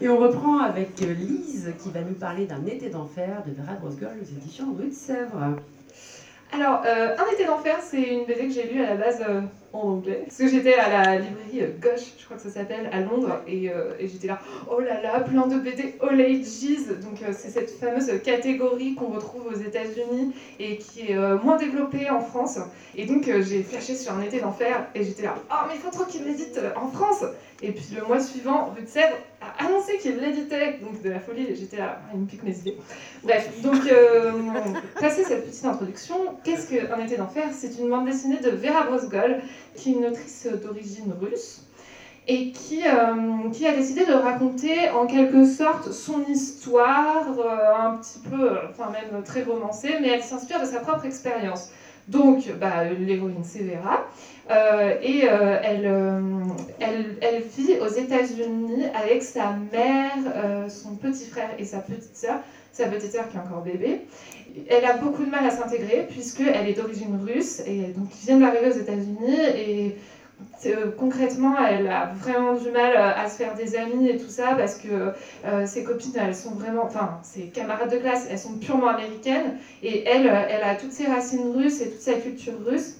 Et on reprend avec Lise qui va nous parler d'un été d'enfer de Vera Grosgol aux éditions Rue de Sèvres. Alors, euh, Un été d'enfer, c'est une BD que j'ai lue à la base euh, en anglais. Parce que j'étais à la librairie euh, Gauche, je crois que ça s'appelle, à Londres, et, j'étais là, oh là là, plein de BD All Ages. Donc, c'est cette fameuse catégorie qu'on retrouve aux États-Unis et qui est moins développée en France. Et donc, j'ai flashé sur Un été d'enfer, et j'étais là, oh, mais il faut trop qu'il l'édite en France Et puis, le mois suivant, Rue de Sèvres a annoncé qu'il l'éditait. Donc, de la folie, j'étais là, il me pique mes idées. Bref, donc, passer cette petite introduction, qu'est-ce qu'un été d'enfer? C'est une bande dessinée de Vera Brosgol, qui est une autrice d'origine russe et qui, euh, qui, a décidé de raconter en quelque sorte son histoire, euh, un petit peu, enfin même très romancée, mais elle s'inspire de sa propre expérience. Donc, bah, l'héroïne c'est euh, et elle, elle, elle, vit aux États-Unis avec sa mère, son petit frère et sa petite sœur, sa petite sœur qui est encore bébé elle a beaucoup de mal à s'intégrer puisqu'elle est d'origine russe et donc vient d'arriver aux États-Unis et euh, concrètement, elle a vraiment du mal euh, à se faire des amis et tout ça parce que euh, ses copines, elles sont vraiment, enfin, ses camarades de classe, elles sont purement américaines et elle, elle a toutes ses racines russes et toute sa culture russe.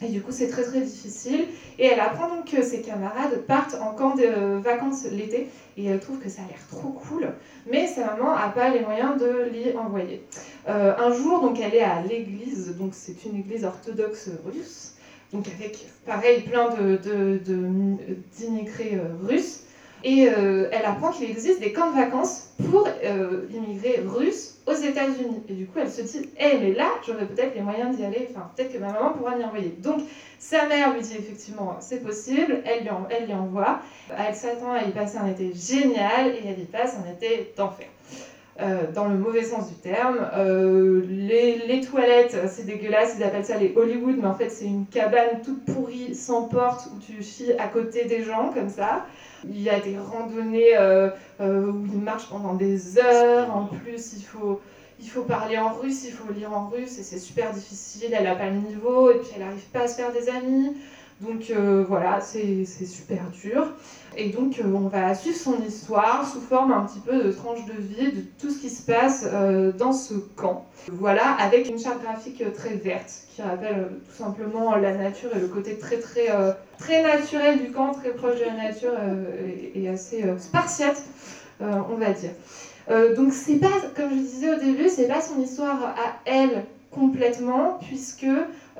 Et du coup, c'est très très difficile. Et elle apprend donc que ses camarades partent en camp de vacances l'été. Et elle trouve que ça a l'air trop cool. Mais sa maman n'a pas les moyens de l'y envoyer. Euh, un jour, donc, elle est à l'église. Donc, c'est une église orthodoxe russe. Donc, avec, pareil, plein d'immigrés de, de, euh, russes. Et euh, elle apprend qu'il existe des camps de vacances pour euh, immigrés russes aux États-Unis. Et du coup, elle se dit Eh, mais là, j'aurais peut-être les moyens d'y aller. Enfin, peut-être que ma maman pourra m'y envoyer. Donc, sa mère lui dit effectivement C'est possible. Elle lui, elle lui envoie. Elle s'attend à y passer un été génial et elle y passe un été d'enfer. Euh, dans le mauvais sens du terme. Euh, les, les, toilettes, c'est dégueulasse, ils appellent ça les Hollywood, mais en fait c'est une cabane toute pourrie, sans porte, où tu chies à côté des gens, comme ça. Il y a des randonnées euh, où ils marchent pendant des heures, en plus il faut, il faut parler en russe, il faut lire en russe, et c'est super difficile, elle n'a pas le niveau, et puis elle n'arrive pas à se faire des amis. Donc voilà, c'est super dur. Et donc, euh, on va suivre son histoire sous forme un petit peu de tranche de vie de tout ce qui se passe euh, dans ce camp. Voilà, avec une charte graphique euh, très verte qui rappelle tout simplement la nature et le côté très très très naturel du camp, très proche de la nature et, assez spartiate, on va dire. donc c'est pas, comme je disais au début, c'est pas son histoire à elle complètement, puisque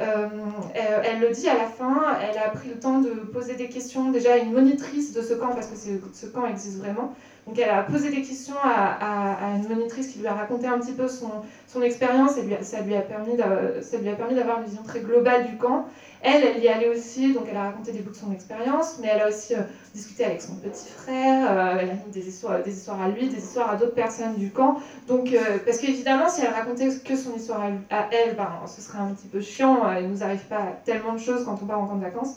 euh, elle, le dit à la fin, elle a pris le temps de poser des questions déjà à une monitrice de ce camp, parce que ce camp existe vraiment. Donc elle a posé des questions à, une monitrice qui lui a raconté un petit peu son, son expérience et ça lui a permis d'avoir une vision très globale du camp. Elle, elle y allait aussi, donc elle a raconté des bouts de son expérience, mais elle a aussi euh, discuté avec son petit frère, euh, elle a mis des histoires, à lui, des histoires à d'autres personnes du camp. Donc, euh, parce qu'évidemment, si elle racontait que son histoire à, elle, ben, ce serait un petit peu chiant, il nous arrive pas tellement de choses quand on part en camp de vacances.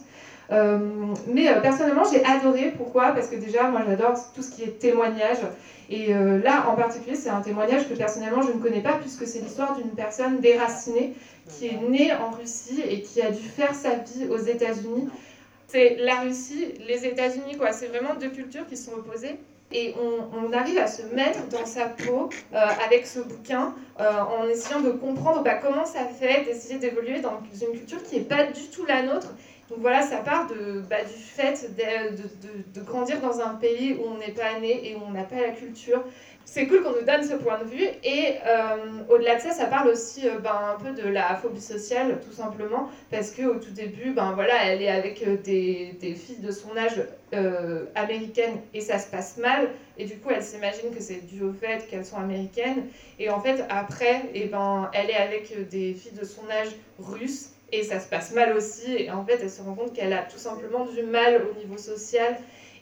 mais personnellement, j'ai adoré. Pourquoi? Parce que déjà, moi, j'adore tout ce qui est témoignage. Et là, en particulier, c'est un témoignage que personnellement, je ne connais pas, puisque c'est l'histoire d'une personne déracinée qui est né en Russie et qui a dû faire sa vie aux États-Unis. C'est la Russie, les États-Unis, quoi. C'est vraiment deux cultures qui sont opposées. Et on, arrive à se mettre dans sa peau euh, avec ce bouquin euh, en essayant de comprendre bah, comment ça fait d'essayer d'évoluer dans une culture qui n'est pas du tout la nôtre. Donc voilà, ça part bah, du fait de, grandir dans un pays où on n'est pas né et où on n'a pas la culture c'est cool qu'on nous donne ce point de vue. Et euh, au-delà de ça, ça parle aussi euh, ben, un peu de la phobie sociale, tout simplement, parce qu'au tout début, ben, voilà, elle est avec euh, des, des filles de son âge américaines et ça se passe mal. Et du coup, elle s'imagine que c'est dû au fait qu'elles sont américaines. Et en fait, après, eh ben, elle est avec des filles de son âge russe et ça se passe mal aussi. Et en fait, elle se rend compte qu'elle a tout simplement du mal au niveau social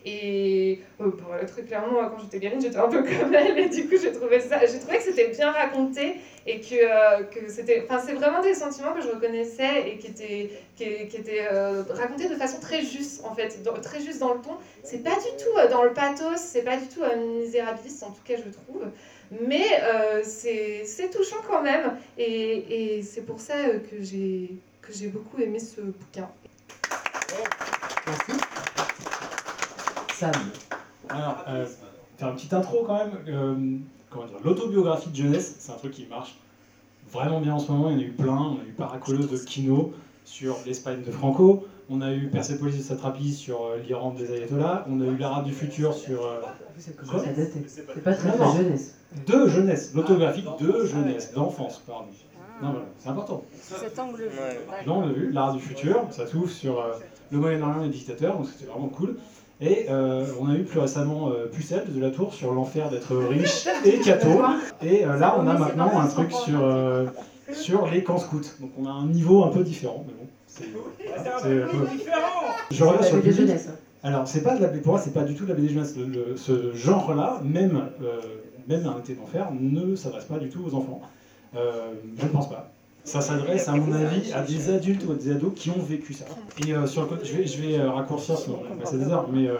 et euh, pour très clairement, quand j'étais gamine, j'étais un peu comme elle, et du coup, j'ai trouvé ça, j'ai trouvé que c'était bien raconté et que, euh, que c'était, enfin, c'est vraiment des sentiments que je reconnaissais et qui étaient, qui, qui étaient euh, racontés de façon très juste, en fait, très juste dans le ton. C'est pas du tout dans le pathos, c'est pas du tout misérabiliste, en tout cas, je trouve. Mais c'est touchant quand même, et, et c'est pour ça que j'ai j'ai beaucoup aimé ce bouquin. Merci. Alors, euh, faire une petite intro quand même. Euh, comment dire L'autobiographie de jeunesse, c'est un truc qui marche vraiment bien en ce moment. Il y en a eu plein. On a eu Paracolos de Kino sur l'Espagne de Franco. On a eu Persepolis de Satrapi sur euh, l'Iran des ayatollahs. On a eu l'Arabe du futur sur. Euh, C'est pas très, Non, jeunesse. de jeunesse, l'autobiographie de jeunesse, d'enfance, pardon. Non, voilà, c'est important. Cet angle vu. Non, on a vu l'art du futur, ça s'ouvre sur euh, le Moyen-Orient et les dictateurs, donc c'était vraiment cool. Et euh, on a eu plus récemment euh, Pucelle de la Tour sur l'enfer d'être riche et catho. Et euh, là, on a maintenant un truc sur, euh, sur les camps scouts. Donc on a un niveau un peu différent, mais bon. c'est- un peu- Je reviens sur le public. hein. Alors, c'est pas de la, pour moi, c'est pas du tout de la BD jeunesse. Le- le- ce genre-là, même, euh, même un été d'enfer, ne s'adresse pas du tout aux enfants. Euh, je ne pense pas. Ça s'adresse, à mon avis, à des adultes ou à des ados qui ont vécu ça. Et euh, sur le côté, je vais, je vais euh, raccourcir, on va passer des heures, mais euh,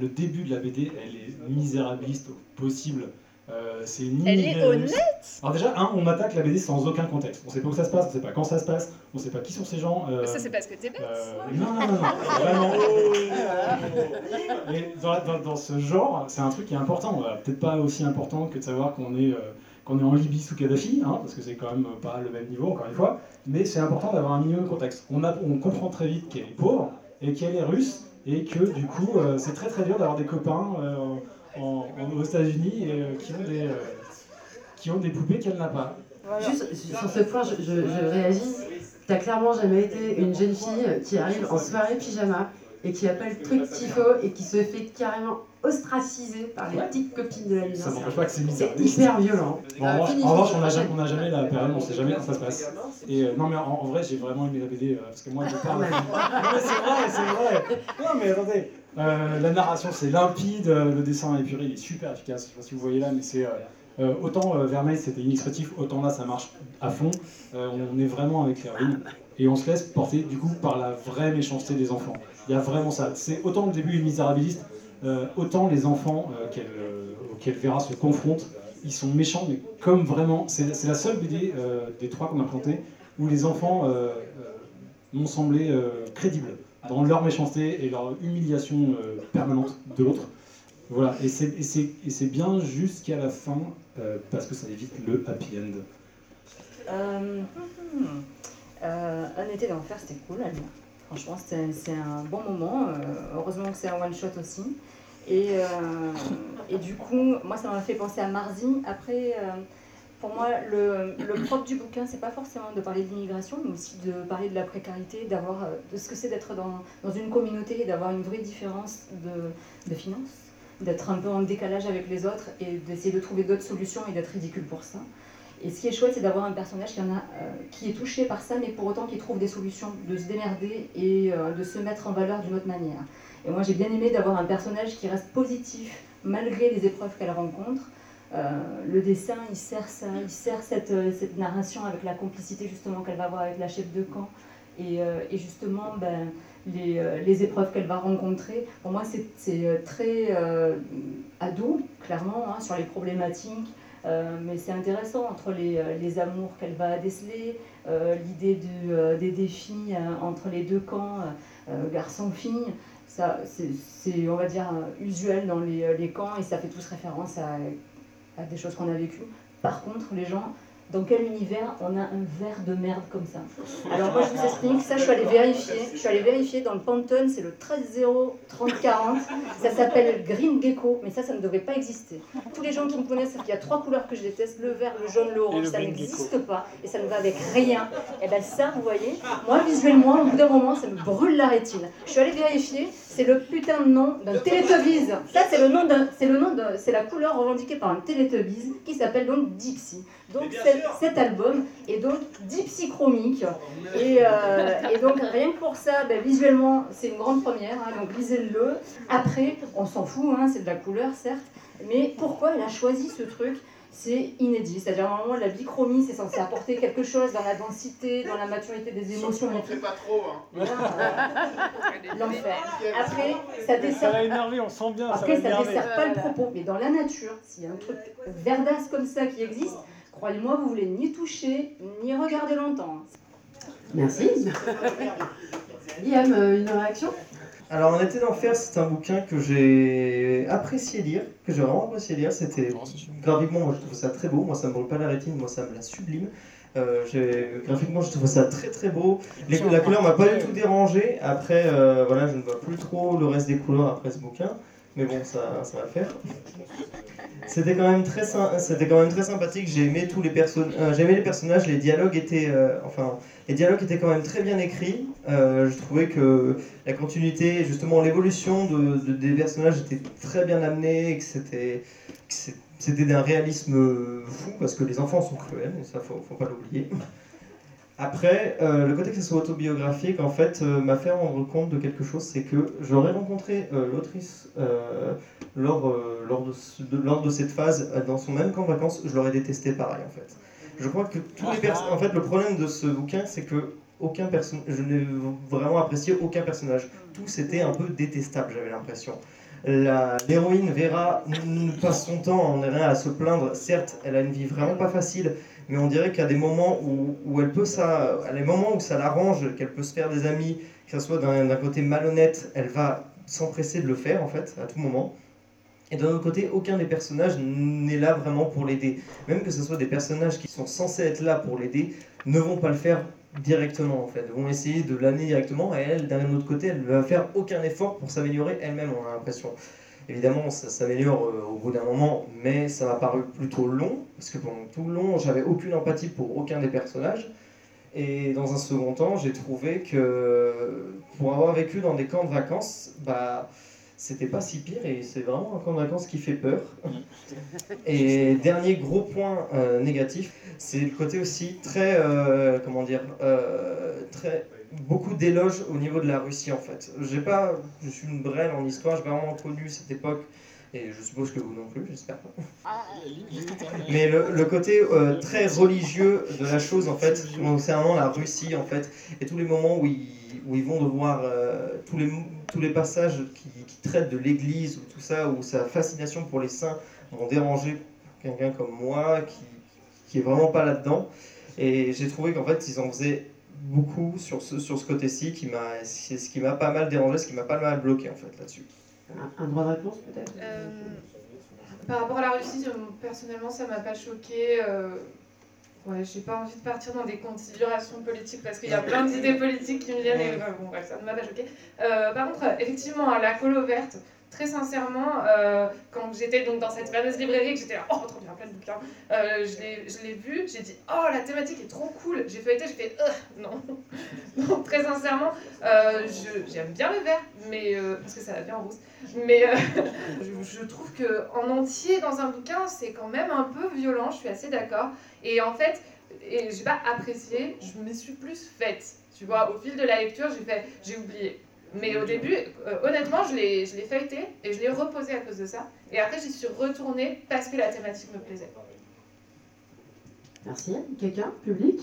le début de la BD, elle est misérabiliste au possible. Euh, c'est Elle est russe. Alors déjà, un, on attaque la BD sans aucun contexte. On sait pas où ça se passe, on sait pas quand ça se passe, on sait pas qui sont ces gens. euh, Ça, c'est parce que t'es bête. euh, non, non, non, non, vraiment. Et dans, dans- dans ce genre, c'est un truc qui est important. Peut-être pas aussi important que de savoir qu'on est, qu'on est en Libye sous Kadhafi, hein, parce que c'est quand même pas le même niveau, encore une fois. Mais c'est important d'avoir un minimum de contexte. On, a, on comprend très vite qu'elle est pauvre et qu'elle est russe, et que du coup, euh, c'est très très dur d'avoir des copains euh, en- en- aux États-Unis et, euh, qui, ont des, euh, qui ont des poupées qu'elle n'a pas. Juste sur ce point, je, je- je réagis. T'as clairement jamais été une jeune fille qui arrive en soirée pyjama et qui appelle le truc tifo et qui se fait carrément ostraciser par les Ouais. petites copines de la Ça université. n'empêche pas que c'est C'est misérabiliste. hyper violent. Bon, en revanche, en on n'a jamais, prochaine. on n'a jamais la période, on sait jamais quand ça se passe. Et euh, non, mais en, en vrai, j'ai vraiment aimé la BD euh, parce que moi, je parle. Mais c'est vrai, c'est vrai. Non, mais attendez, euh, la narration c'est limpide, euh, le dessin épuré, il est super efficace. Je sais pas si vous voyez là, mais c'est. euh, euh, autant euh, Vermeil c'était inexpressif, autant là ça marche à fond. Euh, on est vraiment avec l'héroïne et on se laisse porter du coup par la vraie méchanceté des enfants. Il y a vraiment ça. C'est autant le début est misérabiliste, euh, autant les enfants euh, qu'elle, euh, auxquels Vera se confronte, ils sont méchants, mais comme vraiment. C'est la seule BD des trois qu'on a planté où les enfants m'ont semblé crédibles dans leur méchanceté et leur humiliation permanente de l'autre. Voilà, et c'est- bien jusqu'à la fin parce que ça évite le happy end. Hum, euh, un été d'enfer, c'était cool lire. Franchement, c'est un bon moment. Euh, heureusement que c'est un one-shot aussi. Et, euh, et du coup, moi, ça m'a fait penser à Marzi. Après, euh, pour moi, le, le propre du bouquin, c'est pas forcément de parler d'immigration, mais aussi de parler de la précarité, de ce que c'est d'être dans, dans une communauté et d'avoir une vraie différence de finances, d'être un peu en décalage avec les autres et d'essayer de trouver d'autres solutions et d'être ridicule pour ça. Et ce qui est chouette, c'est d'avoir un personnage qui, en a, euh, qui est touché par ça, mais pour autant qui trouve des solutions, de se démerder et euh, de se mettre en valeur d'une autre manière. Et moi, j'ai bien aimé d'avoir un personnage qui reste positif malgré les épreuves qu'elle rencontre. Euh, le dessin, il sert ça, il sert cette, narration avec la complicité justement qu'elle va avoir avec la chef de camp et, justement ben, les, épreuves qu'elle va rencontrer. Pour moi, c'est très ado, clairement, hein, sur les problématiques. Euh, mais c'est intéressant entre les, euh, les amours qu'elle va déceler, euh, l'idée euh, des défis entre les deux camps, garçon-fille. Ça, c'est, on va dire, usuel dans les, les camps et ça fait tous référence à des choses qu'on a vécues. Par contre, les gens, dans quel univers on a un verre de merde comme ça Alors moi, je vous explique, ça, je suis allée vérifier. Je suis allée vérifier dans le Pantone, c'est le 13-0-30-40. Ça s'appelle Green Gecko, mais ça, ça ne devrait pas exister. Tous les gens qui me connaissent savent qu'il y a trois couleurs que je déteste, le vert, le jaune, le orange, ça n'existe pas et ça ne va avec rien. Et bien ça, vous voyez, moi visuellement, au bout d'un moment, ça me brûle la rétine. Je suis allée vérifier, c'est le putain de nom d'un Teletubbies. Ça, c'est le nom d'un, c'est le nom de, c'est la couleur revendiquée par un Teletubbies qui s'appelle donc Dixie. Donc cet, album est donc dipsychromique et, euh, et donc rien que pour ça, ben, visuellement, c'est une grande première. hein, donc lisez-le. Après, on s'en fout, hein, c'est de la couleur certes, mais pourquoi elle a choisi ce truc? C'est inédit. C'est-à-dire, normalement, la bichromie, c'est censé apporter quelque chose dans la densité, dans la maturité des émotions. et tout. pas trop, hein. Voilà. L'enfer. Après, ça Ça dessert. va énerver, on sent bien, ça Après, ça énerver. dessert pas le propos. Mais dans la nature, s'il y a un truc verdasse comme ça qui existe, croyez-moi, vous voulez ni toucher, ni regarder longtemps. Merci. Liam, euh, une réaction? Alors, Un été d'enfer, c'est un bouquin que j'ai apprécié lire, que j'ai vraiment apprécié lire. C'était graphiquement, moi je trouve ça très beau. Moi, ça me brûle pas la rétine, moi, ça me la sublime. Euh, graphiquement, je trouve ça très très beau. Les- la couleur m'a pas du tout dérangé. Après, euh, voilà, je ne vois plus trop le reste des couleurs après ce bouquin. Mais bon, ça, ça va le faire. C'était quand même très, c'était quand même très sympathique. J'ai aimé tous les personnages. j'ai aimé les personnages. Les dialogues étaient, euh, enfin, les dialogues étaient quand même très bien écrits. Euh, je trouvais que la continuité, justement l'évolution de, de- des personnages était très bien amenée et que c'était, d'un réalisme fou parce que les enfants sont cruels et ça faut, faut pas l'oublier. Après, euh, le côté que ce soit autobiographique, en fait, euh, m'a fait rendre compte de quelque chose, c'est que j'aurais rencontré l'autrice lors, lors, de lors de cette phase, dans son même camp de vacances, je l'aurais détesté pareil, en fait. Je crois que tous les pers- En fait, le problème de ce bouquin, c'est que aucun je n'ai vraiment apprécié aucun personnage. Tous étaient un peu détestables, j'avais l'impression. La- L'héroïne Vera n- n- passe son temps en rien à se plaindre. Certes, elle a une vie vraiment pas facile, mais on dirait a des moments où, où elle peut ça, à des moments où ça l'arrange, qu'elle peut se faire des amis, que ce soit d'un côté malhonnête, elle va s'empresser de le faire en fait, à tout moment. Et d'un autre côté, aucun des personnages n'est là vraiment pour l'aider. Même que ce soit des personnages qui sont censés être là pour l'aider, ne vont pas le faire directement en fait. Vont essayer de l'amener directement et elle, d'un autre côté, elle ne va faire aucun effort pour s'améliorer elle-même, on a l'impression. Évidemment, ça s'améliore euh, au bout d'un moment, mais ça m'a paru plutôt long, parce que pendant tout le long, j'avais aucune empathie pour aucun des personnages. Et dans un second temps, j'ai trouvé que pour avoir vécu dans des camps de vacances, bah, c'était pas si pire et c'est vraiment un camp de vacances qui fait peur. Et dernier gros point euh, négatif, c'est le côté aussi très, euh, comment dire, euh, très beaucoup d'éloges au niveau de la Russie en fait. J'ai pas, je suis une brêle en histoire, j'ai pas vraiment connu cette époque. Et je suppose que vous non plus, j'espère pas. Mais le, le côté euh, très religieux de la chose, en fait, concernant la Russie, en fait, et tous les moments où ils, où ils vont devoir, euh, tous, les, tous les passages qui, qui traitent de l'Église, ou tout ça, où sa fascination pour les saints m'ont dérangé quelqu'un comme moi, qui, qui est vraiment pas là-dedans. Et j'ai trouvé qu'en fait, ils en faisaient beaucoup sur ce, sur ce côté-ci, qui m'a, c'est ce qui m'a pas mal dérangé, ce qui m'a pas mal bloqué, en fait, là-dessus. Un, un droit de réponse peut-être? Euh, par rapport à la Russie, euh, personnellement, ça m'a pas choqué. Euh, ouais, j'ai pas envie de partir dans des considérations politiques parce qu'il y a plein d'idées politiques qui me viennent et bon, bref, ça ne m'a pas choqué. Euh, par contre, effectivement, à la colo verte, très sincèrement, euh, quand j'étais donc dans cette fameuse librairie, que j'étais là, oh, trop bien, plein de bouquins, euh, je l'ai- je l'ai vu, j'ai dit, oh, la thématique est trop cool. J'ai feuilleté, j'ai fait, euh, non. Donc, très sincèrement, je- j'aime bien le vert, mais, parce que ça va bien en rousse. Mais je, je trouve que en entier dans un bouquin, c'est quand même un peu violent, je suis assez d'accord. Et en fait, et j'ai pas apprécié, je me suis plus faite. Tu vois, au fil de la lecture, j'ai fait, j'ai oublié. Mais au début, euh, honnêtement, je l'ai je l'ai feuilleté et je l'ai reposé à cause de ça. Et après, j'y suis retournée parce que la thématique me plaisait. Merci. Quelqu'un Public?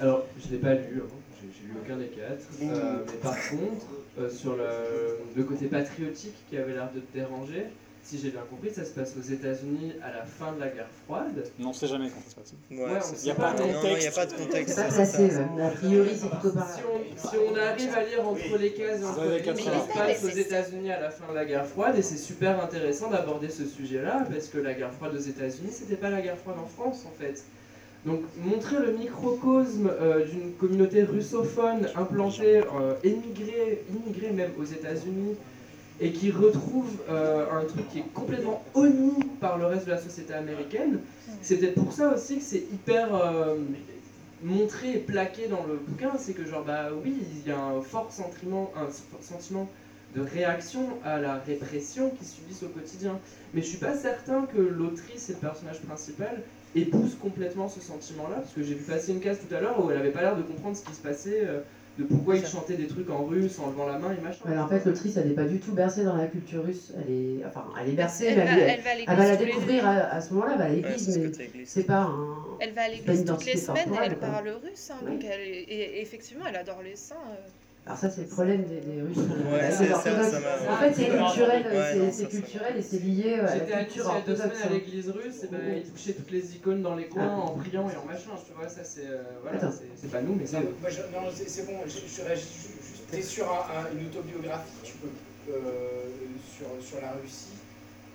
Alors, je l'ai pas lu, hein. j'ai j'ai lu aucun des quatre. Euh, mais par contre, euh, sur le, le côté patriotique qui avait l'air de te déranger, si j'ai bien compris, ça se passe aux États-Unis à la fin de la guerre froide. Mais on sait jamais quand ça se passe. Ouais, Ouais, ça. Non, non, il n'y a pas de contexte. C'est pas c'est placé, ça. ouais. a priori c'est plutôt par là. Si on, si on arrive à lire entre les cases et entre les ça se passe aux États-Unis à la fin de la guerre froide, et c'est super intéressant d'aborder ce sujet-là, parce que la guerre froide aux États-Unis, c'était pas la guerre froide en France en fait. Donc montrer le microcosme euh, d'une communauté russophone implantée, euh, émigrée, immigrée même aux États-Unis, et qui retrouve euh, un truc qui est complètement honni par le reste de la société américaine, c'est peut-être pour ça aussi que c'est hyper euh, montré et plaqué dans le bouquin, c'est que genre bah oui, il y a un fort sentiment, un fort sentiment de réaction à la répression qu'ils subissent au quotidien. Mais je suis pas certain que l'autrice et le personnage principal épousent complètement ce sentiment-là, parce que j'ai vu passer une case tout à l'heure où elle avait pas l'air de comprendre ce qui se passait, euh, de pourquoi ils chantaient des trucs en russe en levant la main et machin. Ouais, en fait, l'autrice, elle n'est pas du tout bercée dans la culture russe. Elle est, enfin, elle est bercée, Elle mais va, elle, elle va à elle va la découvrir à, à ce moment-là, elle va à Ouais, l'église, ce mais c'est pas un. Elle va à l'église toutes les semaines et elle parle russe, hein, Ouais. donc et effectivement elle adore les saints. euh. Alors ça, c'est le problème des, des Russes. Ouais, euh, c'est- ça- ça En fait, c'est culturel, Ouais, c'est- culturel et c'est lié euh, à la culture a deux orthodoxe. semaines à hein. l'église russe, et ben, ils touchaient toutes les icônes dans les coins en priant et en machin, tu vois, ça c'est. euh, voilà, c'est- pas nous, mais c'est eux. Non, c'est bon, je, je réagis sur un- un- une autobiographie, tu peux, euh, sur, sur la Russie,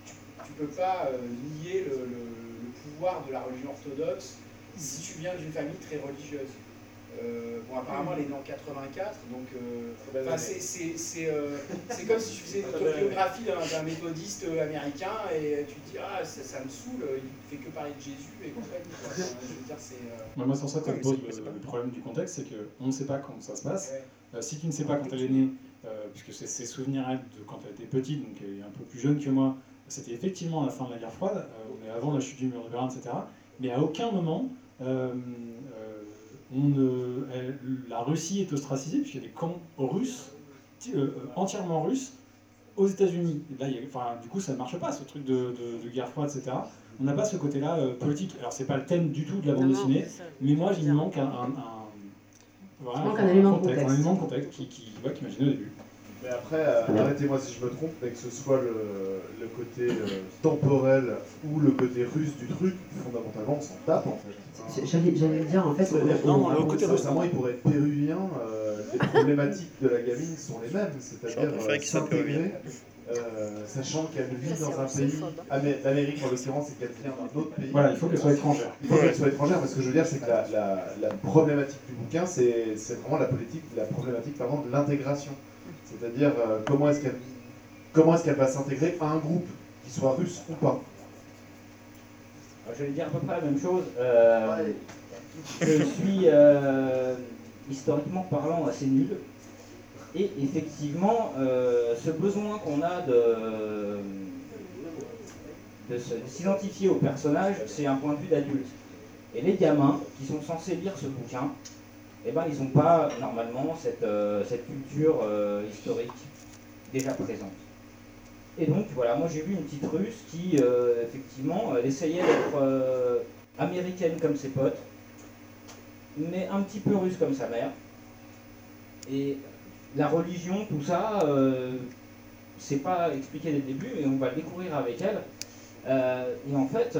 tu, tu peux pas euh, nier le, le- le pouvoir de la religion orthodoxe si tu viens d'une famille très religieuse. Euh, bon, apparemment, elle est née en 84, donc euh, c'est- c'est c'est, euh, c'est comme si tu faisais une autobiographie d'un méthodiste américain et tu te dis Ah, ça, ça me saoule, il fait que parler de Jésus et compagnie. quoi. Enfin, je veux dire, c'est. euh, Ouais, Moi, sur ça, ça Ouais, me mais pose c'est- c'est le, problème du contexte, c'est qu'on ne sait pas quand ça se passe. ouais. Euh, si tu ne sais pas quand elle est née, euh, puisque c'est ses souvenirs elle, de quand elle était petite, donc elle est un peu plus jeune que moi, c'était effectivement à la fin de la guerre froide, euh, mais avant la chute du mur de Berlin, etc. Mais à aucun moment, euh, euh, on ne- elle- la Russie est ostracisée, puisqu'il y a des camps russes, euh, euh, entièrement russes, aux États-Unis. Enfin, du coup, ça ne marche pas, ce truc de, de- de guerre froide, etc. On n'a pas ce côté-là euh, politique. Alors, c'est pas le thème du tout de la bande dessinée, mais moi, il me manque un, un, un- voilà, manque un élément de contexte, contexte. un élément de contexte qui, qui, ouais, qui au début. Mais après, euh, arrêtez-moi si je me trompe, mais que ce soit le, le côté euh, temporel ou le côté russe du truc, fondamentalement, on s'en tape en fait. J'allais j'allais dire, en fait, C'est-à-dire on- que, on- le côté sincèrement, il pourrait être péruvien, euh, les problématiques de la gamine sont les mêmes, c'est-à-dire euh, s'intégrer, sachant qu'elle vit dans un pays, Amé- l'Amérique en l'occurrence, c'est qu'elle vient d'un autre pays. Voilà, il faut qu'elle soit étrangère. Il faut qu'elle soit étrangère, mais ce que je veux dire, c'est que la, la- la problématique du bouquin, c'est c'est vraiment la, politique, la problématique pardon, de l'intégration. C'est-à-dire euh, comment est-ce qu'elle comment est-ce qu'elle va s'intégrer à un groupe, qu'il soit russe ou pas? Alors, Je vais dire à peu près la même chose. Euh, je suis euh, historiquement parlant assez nul. Et effectivement, euh, ce besoin qu'on a de, de s'identifier au personnage, c'est un point de vue d'adulte. Et les gamins qui sont censés lire ce bouquin, eh ben, ils n'ont pas normalement cette, euh, culture euh, historique déjà présente. Et donc voilà, moi j'ai vu une petite russe qui, euh, effectivement, elle essayait d'être américaine comme ses potes, mais un petit peu russe comme sa mère. Et la religion, tout ça, c'est pas expliqué dès le début, et on va le découvrir avec elle. Et en fait,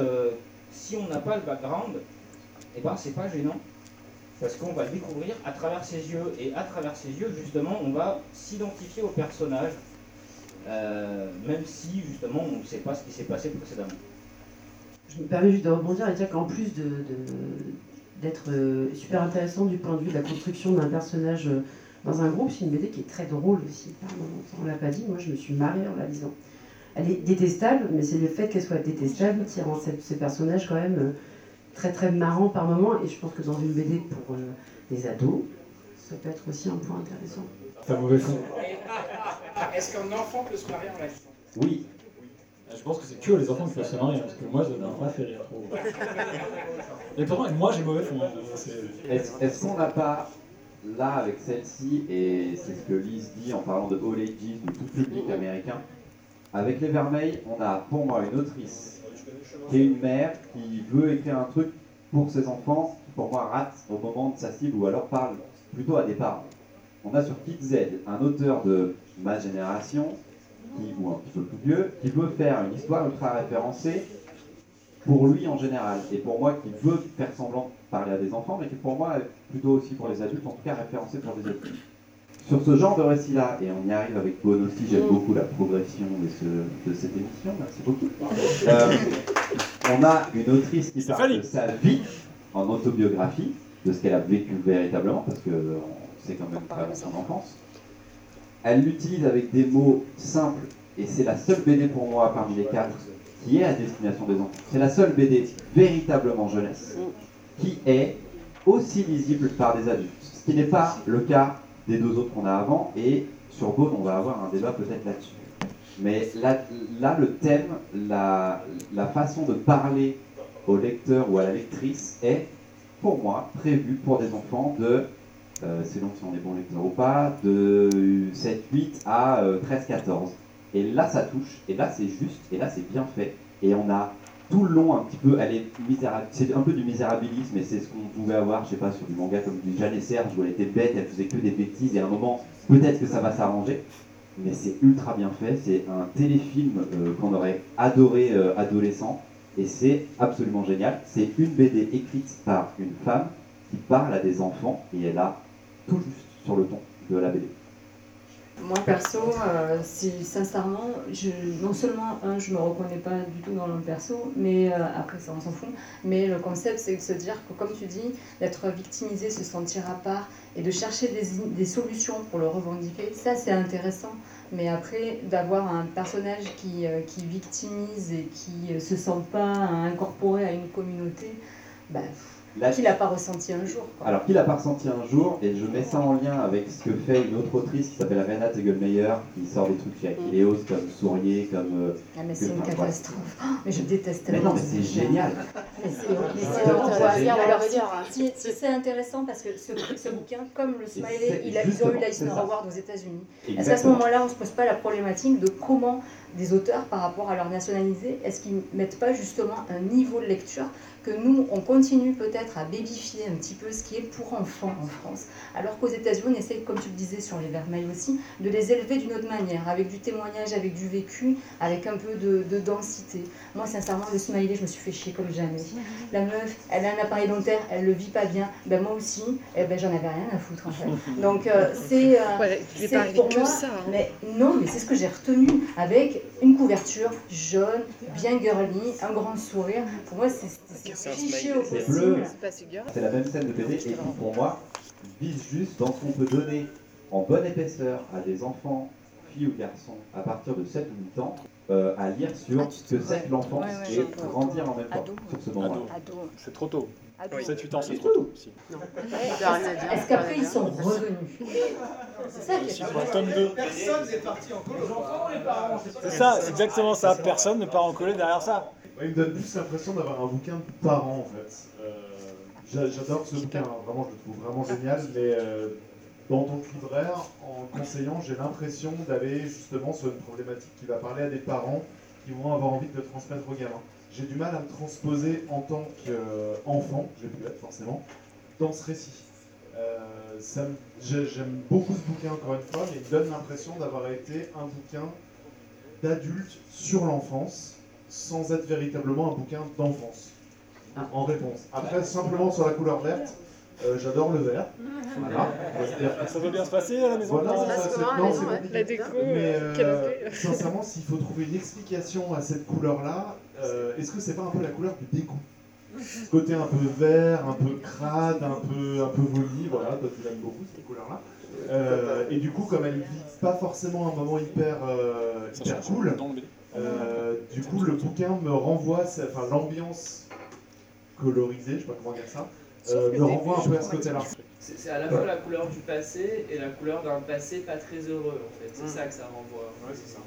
si on n'a pas le background, eh ben c'est pas gênant. Parce qu'on va le découvrir à travers ses yeux, et à travers ses yeux, justement, on va s'identifier au personnage, euh, même si, justement, on ne sait pas ce qui s'est passé précédemment. Je me permets juste de rebondir et dire qu'en plus d'être euh, super intéressant du point de vue de la construction d'un personnage euh, dans un groupe, c'est une BD qui est très drôle aussi. On l'a pas dit, moi je me suis marrée en la lisant. Elle est détestable, mais c'est le fait qu'elle soit détestable qui rend ce personnage quand même très très marrant par moments. Et je pense que dans une BD pour euh, des ados, ça peut être aussi un point intéressant. T'as mauvais fond. Est-ce qu'un enfant peut se marier en lisant Oui. Je pense que c'est que les enfants qui peuvent se marier, parce que moi, ça m'a pas fait rire trop. Et pourtant, moi, j'ai mauvais fond. hein. C'est- Est-ce est-ce qu'on n'a pas, là, avec celle-ci, et c'est ce que Lise dit en parlant de All Ages, de tout public américain, avec Les Vermeils, on a pour moi une autrice qui est une mère qui veut écrire un truc pour ses enfants, qui pour moi rate au moment de sa cible, ou alors parle plutôt à des parents. On a sur Kid Z un auteur de ma génération, qui, ou un petit peu plus vieux, qui veut faire une histoire ultra référencée pour lui en général, et pour moi qui veut faire semblant de parler à des enfants, mais qui pour moi plutôt aussi pour les adultes, en tout cas référencé pour des adultes. Sur ce genre de récit-là, et on y arrive avec Bon aussi, j'aime beaucoup la progression de, ce- de cette émission, merci beaucoup. Euh, on a une autrice qui parle de sa vie en autobiographie, de ce qu'elle a vécu véritablement, parce que euh, c'est quand même vraiment son enfance. Elle l'utilise avec des mots simples, et c'est la seule BD pour moi parmi les quatre qui est à destination des enfants. C'est la seule BD véritablement jeunesse qui est aussi lisible par des adultes. Ce qui n'est pas le cas des deux autres qu'on a avant, et sur Bone, on va avoir un débat peut-être là-dessus. Mais là, là, le thème, la, la façon de parler au lecteur ou à la lectrice est, pour moi, prévu pour des enfants de, euh, selon si on est bon lecteur ou pas, de 7-8 à 13-14. Et là, ça touche, et là, c'est juste, et là, c'est bien fait. Et on a tout le long un petit peu, elle est misérable, c'est un peu du misérabilisme, et c'est ce qu'on pouvait avoir, je sais pas, sur du manga comme du Jeanne et Serge, où elle était bête, elle faisait que des bêtises, et à un moment, peut-être que ça va s'arranger. Mais c'est ultra bien fait, c'est un téléfilm euh, qu'on aurait adoré euh, adolescent, et c'est absolument génial. C'est une BD écrite par une femme qui parle à des enfants, et elle a tout juste sur le ton de la BD. Moi perso, euh, si, sincèrement, je, non seulement un, je me reconnais pas du tout dans le perso, mais euh, après ça on s'en fout. Mais le concept c'est de se dire que comme tu dis, d'être victimisé, se sentir à part et de chercher des, des solutions pour le revendiquer, ça c'est intéressant. Mais après, d'avoir un personnage qui, euh, qui victimise et qui se sent pas incorporé à une communauté, bah, Là- qu'il n'a pas ressenti un jour. quoi. Alors qu'il a pas ressenti un jour, et je mets ça en lien avec ce que fait une autre autrice qui s'appelle Renate Egelmeyer, qui sort des trucs chez Aquileos comme Sourier, comme. euh, Ah, mais c'est une enfin, catastrophe. Oh, mais je déteste Mais tellement. non, mais c'est génial. Mais c'est mais. Alors, si- C'est intéressant parce que ce, ce bouquin, comme le Smiley, il a, ils ont eu l'Eisner. Award aux États-Unis. Est-ce qu'à ce moment-là, on ne se pose pas la problématique de comment des auteurs, par rapport à leur nationalité, est-ce qu'ils ne mettent pas justement un niveau de lecture que nous, on continue peut-être à bébifier un petit peu ce qui est pour enfants en France, alors qu'aux États-Unis, on essaie, comme tu le disais sur les Vermeils aussi, de les élever d'une autre manière, avec du témoignage, avec du vécu, avec un peu de, de densité. Moi, sincèrement, le smiley, je me suis fait chier comme jamais. La meuf, elle a un appareil dentaire, elle le vit pas bien. Ben moi aussi, eh ben j'en avais rien à foutre en fait. Donc euh, c'est euh, Ouais, pour que moi, ça, hein. mais non, mais c'est ce que j'ai retenu avec une couverture jaune, bien girly, un grand sourire. Pour moi, c'est cliché au possible. C'est la même scène de BD et qui, pour moi, vise juste dans ce qu'on peut donner en bonne épaisseur à des enfants, filles ou garçons, à partir de 7 ou 8 ans, euh, à lire sur ce que c'est que l'enfance Ouais, ouais, et grandir en même temps Ado. sur ce moment-là. C'est trop tôt. Ado. 7-8 ans, c'est trop tôt aussi. Est-ce qu'après ils sont revenus C'est ça qui est pas Dans le mal. tome 2. Personne n'est parti en colo. C'est ça, c'est exactement ça. Personne ne part en coller derrière ça. Il me donne plus l'impression d'avoir un bouquin de parents en fait. Euh, j'a- J'adore ce bouquin, vraiment je le trouve vraiment génial, mais euh, dans ton livraire, en conseillant, j'ai l'impression d'aller justement sur une problématique qui va parler à des parents qui vont avoir envie de le transmettre aux gamins. J'ai du mal à me transposer en tant qu'enfant, j'ai pu l'être forcément, dans ce récit. Euh, J'aime beaucoup ce bouquin encore une fois, mais il donne l'impression d'avoir été un bouquin d'adulte sur l'enfance, sans être véritablement un bouquin d'enfance. Ah. En réponse. Après, simplement sur la couleur verte, euh, j'adore le vert. Voilà. Ça va bien se passer à la maison Voilà, ça, c'est- ouais compliqué. La déco, Mais euh, euh, sincèrement, s'il faut trouver une explication à cette couleur-là, euh, est-ce que c'est pas un peu la couleur du dégoût Ce côté un peu vert, un peu crade, un peu, un peu voli, voilà, toi tu l'aimes beaucoup cette couleur-là. Euh, et du coup, comme elle vit pas forcément un moment hyper, euh, hyper cool, euh, du coup, le bouquin me renvoie, enfin l'ambiance colorisée, je sais pas comment dire ça, euh, me renvoie un peu à ce côté-là. C'est à la fois la couleur du passé et la couleur d'un passé pas très heureux en fait. C'est Mm. ça que ça renvoie. Ouais, c'est ça.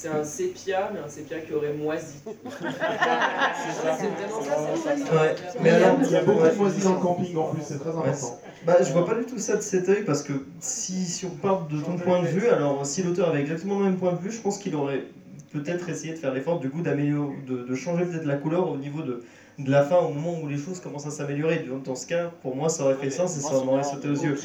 C'est un sépia, mais un sépia qui aurait moisi. c'est vraiment ça, c'est ça. que ça Ouais, veut dire. mais alors, Il y a beaucoup ouais. de moisis dans le camping en plus, c'est très important. Bah, je vois pas du tout ça de cet œil parce que si, si on parle de ton point de vue, alors si l'auteur avait exactement le même point de vue, je pense qu'il aurait peut-être essayé de faire l'effort du coup d'améliorer, de, de changer peut-être la couleur au niveau de, de la fin, au moment où les choses commencent à s'améliorer. Donc, Dans ce cas, pour moi, ça aurait fait sens et ça m'aurait sauté aux yeux.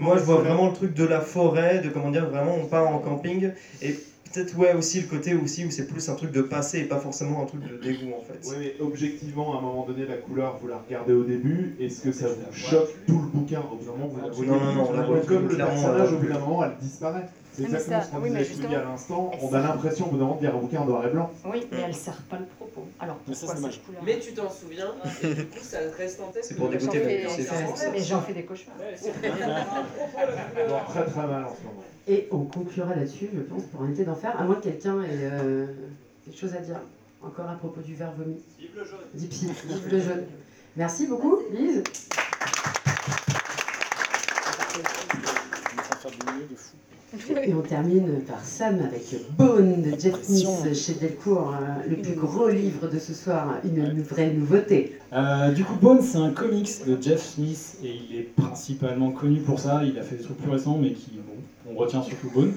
Moi, je vois vraiment le truc de la forêt, de comment dire, vraiment on part en camping et peut-être ouais aussi le côté aussi où c'est plus un truc de passé et pas forcément un truc de dégoût en fait. Oui, mais objectivement, à un moment donné, la couleur, vous la regardez au début, est-ce que ça vous choque tout le bouquin Au bout d'un moment, vous la Non, non, non, on la voit Comme le personnage, au bout d'un moment, elle disparaît. C'est Ah, exactement ça- ce qu'on oui, disait à l'instant. On a l'impression, au bout d'un moment, de lire un bouquin en noir et blanc. Oui, mais elle sert pas le propos. Alors Mais ça, pourquoi cette couleur Mais tu t'en souviens, et du coup ça reste en tête. C'est pour que dégoûter, mais j'en fais des cauchemars. Très très mal en ce moment. Et on conclura là-dessus, je pense, pour un été d'enfer, à moins que quelqu'un ait euh, quelque chose à dire encore à propos du verre vomi. Vive le jaune. Vive le jaune. Merci beaucoup, Lise. Faire. Et on termine par Sam avec Bone de Jeff Smith chez Delcourt, euh, le plus gros livre de ce soir, une, une vraie nouveauté. Euh, du coup, Bones, c'est un comics de Jeff Smith et il est principalement connu pour ça. Il a fait des trucs plus récents, mais qui, bon, on retient surtout Bone.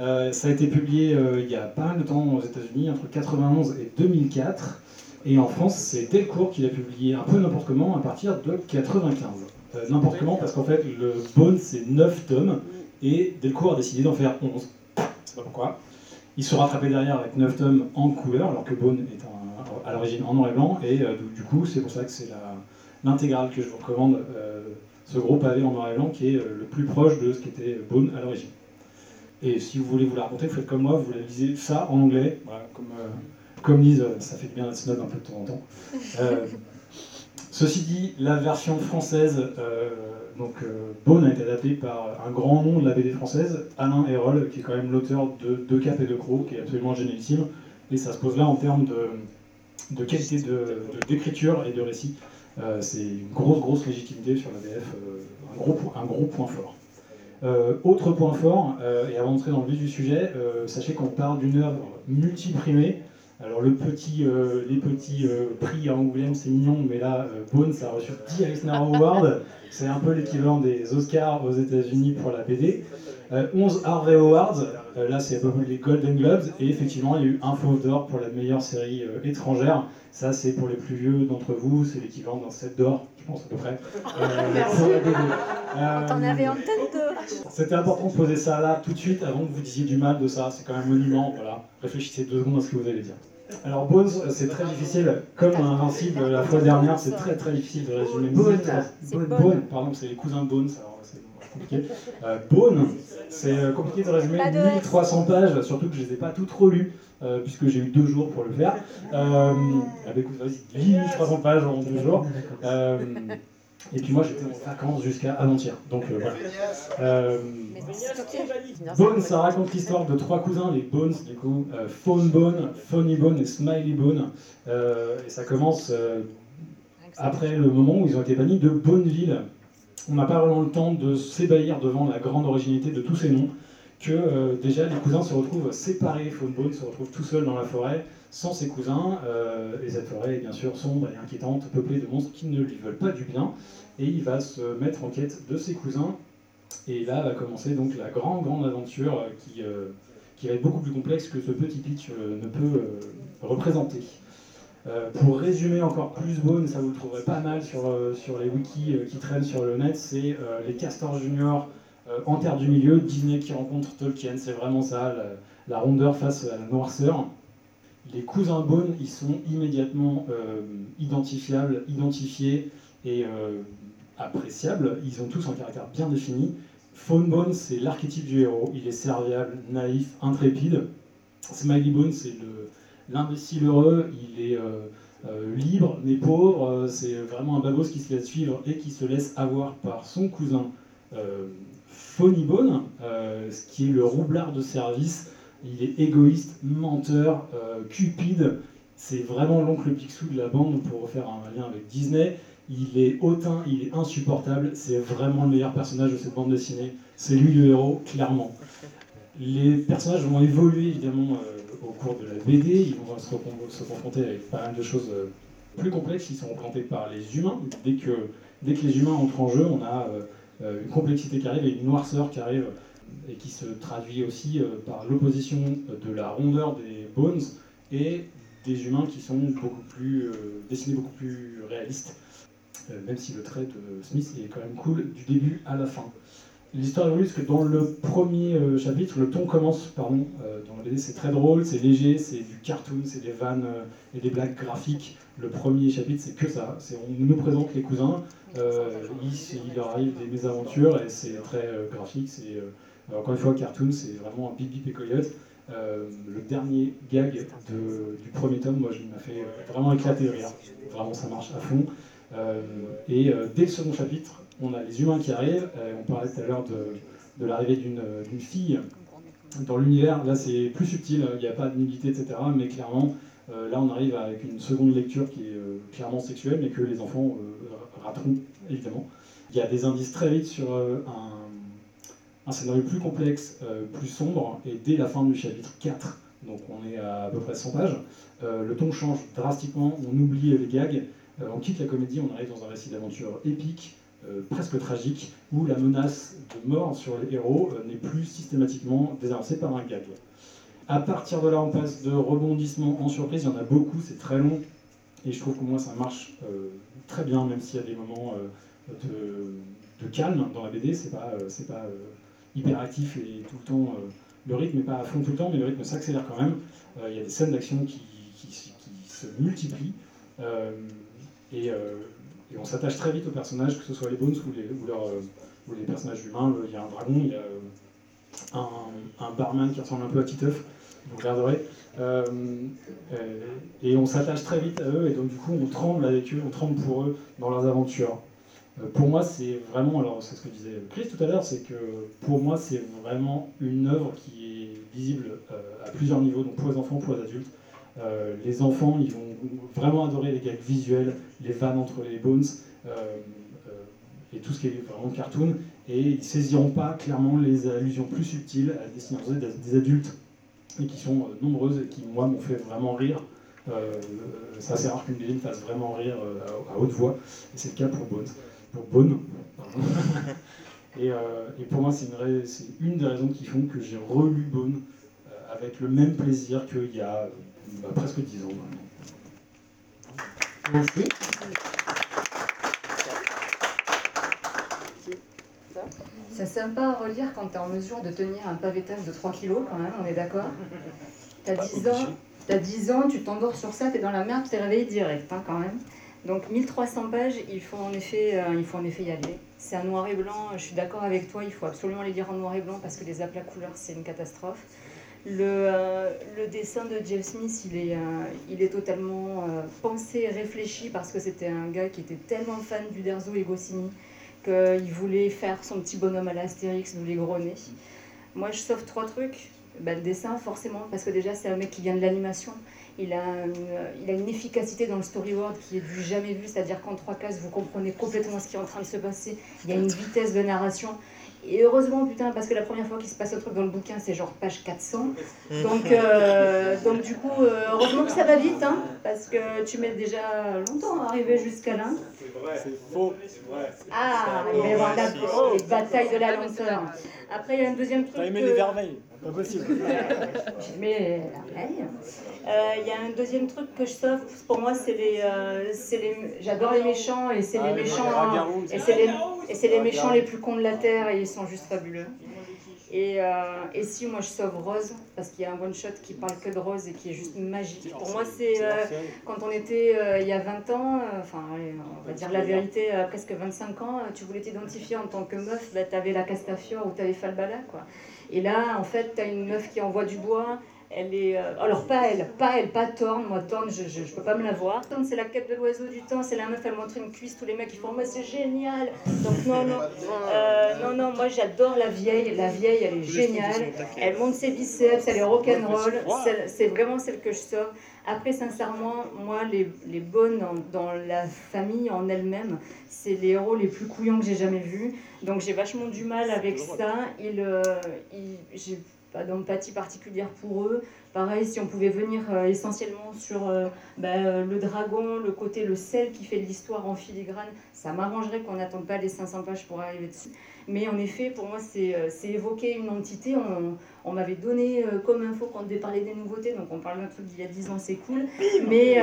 Euh, ça a été publié euh, il y a pas mal de temps aux États-Unis, entre 91 et 2004. Et en France, c'est Delcourt qui l'a publié un peu n'importe comment à partir de 95. Euh, n'importe comment, parce qu'en fait, le Bone, c'est 9 tomes et Delcourt a décidé d'en faire 11. Je sais pas pourquoi. Il se rattrapait derrière avec 9 tomes en couleur, alors que Bone est à l'origine en noir et blanc, et euh, du, coup, c'est pour ça que c'est l'intégrale que je vous recommande, ce gros pavé en noir et blanc qui est euh, le plus proche de ce qu'était Bone à l'origine. Et si vous voulez vous la raconter, faites comme moi, vous la lisez ça en anglais, voilà, comme, euh, comme Lise, ça fait du bien d'être snob un peu de temps en temps. Euh, ceci dit, la version française, euh, donc euh, Bone a été adaptée par un grand nom de la BD française, Alain Hérol, qui est quand même l'auteur de Deux Cap et Deux Crocs, qui est absolument génialissime. Et ça se pose là en termes de, de qualité de- de- d'écriture et de récit. Euh, c'est une grosse, grosse légitimité sur la BF, euh, un, gros, un gros point fort. Euh, autre point fort, et avant d'entrer dans le vif du sujet, sachez qu'on parle d'une œuvre multiprimée. Alors le petit, les petits prix à Angoulême, c'est mignon, mais là, Bones a reçu 10 Eisner Awards. C'est un peu l'équivalent des Oscars aux États-Unis pour la BD. Euh, 11 Harvey Awards, là c'est à peu près les Golden Globes, et effectivement il y a eu un fauve d'or pour la meilleure série euh, étrangère. Ça c'est pour les plus vieux d'entre vous, c'est l'équivalent d'un set d'or, je pense à peu près. euh, pour la BD. Euh, T'en avais en tête de. c'était important de poser ça là tout de suite avant que vous disiez du mal de ça. C'est quand même un monument. Voilà. Réfléchissez deux secondes à ce que vous allez dire. Alors Bones, euh, c'est très difficile. Comme un Invincible la fois dernière, c'est très très difficile de résumer. Bone. C'est Bone. Bone. Pardon, c'est les cousins Bones. Alors c'est compliqué. Euh, Bone, c'est euh, compliqué de résumer Pas de S. 1300 pages, surtout que je les ai pas toutes relues. euh, puisque j'ai eu deux jours pour le faire. Euh, ah bah écoute, vas-y, lis 1300 pages en deux jours. Euh, et puis moi j'étais en vacances jusqu'à avant-hier. Donc euh, voilà. Euh, Bones, ça raconte l'histoire de trois cousins, les Bones, du coup, euh, Phone Bone, Phony Bone et Smiley Bone. Euh, et ça commence euh, après le moment où ils ont été bannis de Bonneville. On n'a pas vraiment le temps de s'ébahir devant la grande originalité de tous ces noms, que euh, déjà les cousins se retrouvent séparés, Phone Bone se retrouve tout seul dans la forêt, sans ses cousins, euh, et cette forêt est bien sûr sombre et inquiétante, peuplée de monstres qui ne lui veulent pas du bien, et il va se mettre en quête de ses cousins, et là va commencer donc la grande, grande aventure euh, qui, qui va être beaucoup plus complexe que ce petit pitch ne peut représenter. Euh, pour résumer encore plus Bone, ça vous le trouverez pas mal sur, euh, sur les wikis euh, qui traînent sur le net, c'est les castors juniors en terre du milieu, Disney qui rencontre Tolkien, c'est vraiment ça, la, la rondeur face à la noirceur. Les cousins Bone, ils sont immédiatement identifiables, identifiés et appréciables. Ils ont tous un caractère bien défini. Phone Bone, c'est l'archétype du héros. Il est serviable, naïf, intrépide. Smiley Bone, c'est le- l'imbécile heureux. Il est euh, euh, libre mais pauvre. Euh, C'est vraiment un babos qui se laisse suivre et qui se laisse avoir par son cousin Phony Bone, ce qui est le roublard de service. Il est égoïste, menteur, cupide. C'est vraiment l'oncle Picsou de la bande pour faire un lien avec Disney. Il est hautain, il est insupportable. C'est vraiment le meilleur personnage de cette bande dessinée. C'est lui le héros, clairement. Les personnages vont évoluer évidemment euh, au cours de la BD. Ils vont se, confronter avec pas mal de choses euh, plus complexes qui sont représentés par les humains. Dès que, dès que les humains entrent en jeu, on a euh, euh, une complexité qui arrive et une noirceur qui arrive et qui se traduit aussi par l'opposition de la rondeur des bones et des humains qui sont beaucoup plus dessinés beaucoup plus réalistes. Même si le trait de Smith est quand même cool du début à la fin. L'histoire évolue parce que dans le premier euh, chapitre, le ton commence, pardon, euh, dans la BD, c'est très drôle, c'est léger, c'est du cartoon, c'est des vannes euh, et des blagues graphiques. Le premier chapitre, c'est que ça. On nous présente les cousins, il, il leur arrive des mésaventures et c'est très graphique. C'est euh, encore une fois cartoon, c'est vraiment un bip bip et coyote. Euh, le dernier gag de- du premier tome, moi, je m'a fait vraiment éclater de rire. Vraiment, ça marche à fond. Euh, et euh, dès le second chapitre, on a les humains qui arrivent. Euh, on parlait tout à l'heure de, l'arrivée d'une fille dans l'univers. Là, c'est plus subtil, il n'y a pas de nudité, etc. Mais clairement, là, on arrive avec une seconde lecture qui est clairement sexuelle, mais que les enfants rateront, évidemment. Il y a des indices très vite sur un, scénario plus complexe, plus sombre, et dès la fin du chapitre 4, donc on est à peu près 100 pages, le ton change drastiquement, on oublie les gags, on quitte la comédie, on arrive dans un récit d'aventure épique, euh, presque tragique, où la menace de mort sur les héros euh, n'est plus systématiquement désamorcée par un gag. À partir de là, on passe de rebondissement en surprise, il y en a beaucoup, c'est très long, et je trouve que moi ça marche euh, très bien, même s'il y a des moments euh, de, calme dans la BD, c'est pas, euh, pas euh, hyper actif et tout le temps, euh, le rythme n'est pas à fond tout le temps, mais le rythme s'accélère quand même. Euh, Il y a des scènes d'action qui, se multiplient, euh, et, euh, et on s'attache très vite aux personnages, que ce soit les Bones ou les, ou euh, les personnages humains. Il y a un dragon, il y a, euh, un, barman qui ressemble un peu à Titeuf, vous regarderez. Euh, euh, et on s'attache très vite à eux, et donc du coup on tremble avec eux, on tremble pour eux dans leurs aventures. Euh, pour moi, c'est vraiment, alors c'est ce que disait Chris tout à l'heure, c'est que pour moi, c'est vraiment une œuvre qui est visible euh, à plusieurs niveaux, donc pour les enfants, pour les adultes. Euh, les enfants, ils vont vraiment adorer les gags visuels, les vannes entre les bones, euh, euh, et tout ce qui est vraiment cartoon, et ils saisiront pas clairement les allusions plus subtiles à destination des, adultes, et qui sont nombreuses, et qui, moi, m'ont fait vraiment rire. Euh, c'est rare qu'une me fasse vraiment rire à, haute voix, c'est le cas pour Bones pour pardon. et, pour moi, c'est une, des raisons qui font que j'ai relu Bonne euh, avec le même plaisir qu'il y a bah, presque 10 ans. maintenant. Merci. C'est sympa à relire quand tu es en mesure de tenir un pavétage de 3 kilos quand même, on est d'accord T'as 10 ans, t'as 10 ans, tu t'endors sur ça, t'es dans la merde, tu t'es réveillé direct hein, quand même. Donc 1300 pages, il faut en effet, euh, il faut en effet y aller. C'est un noir et blanc, je suis d'accord avec toi, il faut absolument les lire en noir et blanc parce que les aplats couleurs c'est une catastrophe. Le, euh, le dessin de Jeff Smith, il est, euh, il est totalement euh, pensé, réfléchi parce que c'était un gars qui était tellement fan du Derzo et Goscinny qu'il voulait faire son petit bonhomme à l'Astérix, d'où les gros nez. Moi, je sauve trois trucs. Bah, le dessin, forcément, parce que déjà, c'est un mec qui vient de l'animation. Il a, une, il a une efficacité dans le storyboard qui est du jamais vu, c'est-à-dire qu'en trois cases, vous comprenez complètement ce qui est en train de se passer. Il y a une vitesse de narration. Et heureusement, putain, parce que la première fois qu'il se passe un truc dans le bouquin, c'est genre page 400. Donc, euh, donc du coup, euh, heureusement que ça va vite, hein, parce que tu mets déjà longtemps à arriver jusqu'à là. C'est faux. Ah, il va y avoir la les batailles de la lenteur. Après, il y a un deuxième truc. T'as aimé que- les vermeils Pas possible. J'aimais la veille. Euh, Il y a un deuxième truc que je sauve, pour moi, c'est les. euh, c'est les J'adore les méchants et c'est Ah, les les méchants. Ragarous, et c'est les, et c'est les méchants les plus cons de la Terre et ils sont juste fabuleux. Et, euh, et si moi je sauve Rose, parce qu'il y a un one shot qui parle que de Rose et qui est juste magique. Pour moi, c'est euh, quand on était euh, il y a 20 ans, euh, enfin, allez, on va dire la vérité, à presque 25 ans, euh, tu voulais t'identifier en tant que meuf, bah, t'avais la Castafiore ou t'avais Falbala, quoi. Et là, en fait, t'as une meuf qui envoie du bois. Elle est. euh, alors, pas elle, pas elle, pas Thorne. Moi, Thorne, je, je, je peux pas me la voir. Thorne, c'est la quête de l'oiseau du temps. C'est la meuf, elle montre une cuisse. Tous les mecs, ils font, mais c'est génial. Donc, non, non. Euh, non, non, moi, j'adore la vieille. La vieille, elle est géniale. Elle monte ses biceps, elle est rock'n'roll. C'est- C'est vraiment celle que je sauve. Après, sincèrement, moi, les, les bonnes dans, dans la famille en elle-même, c'est les héros les plus couillons que j'ai jamais vus. Donc j'ai vachement du mal avec ça. Ils, euh, j'ai pas d'empathie particulière pour eux. Pareil, si on pouvait venir euh, essentiellement sur euh, bah, euh, le dragon, le côté, le sel qui fait de l'histoire en filigrane, ça m'arrangerait qu'on n'attende pas les 500 pages pour arriver dessus. Mais en effet, pour moi, c'est évoquer une entité. On, m'avait donné comme info quand on devait parler des nouveautés, donc on parle d'un truc d'il y a 10 ans, c'est cool. Mais,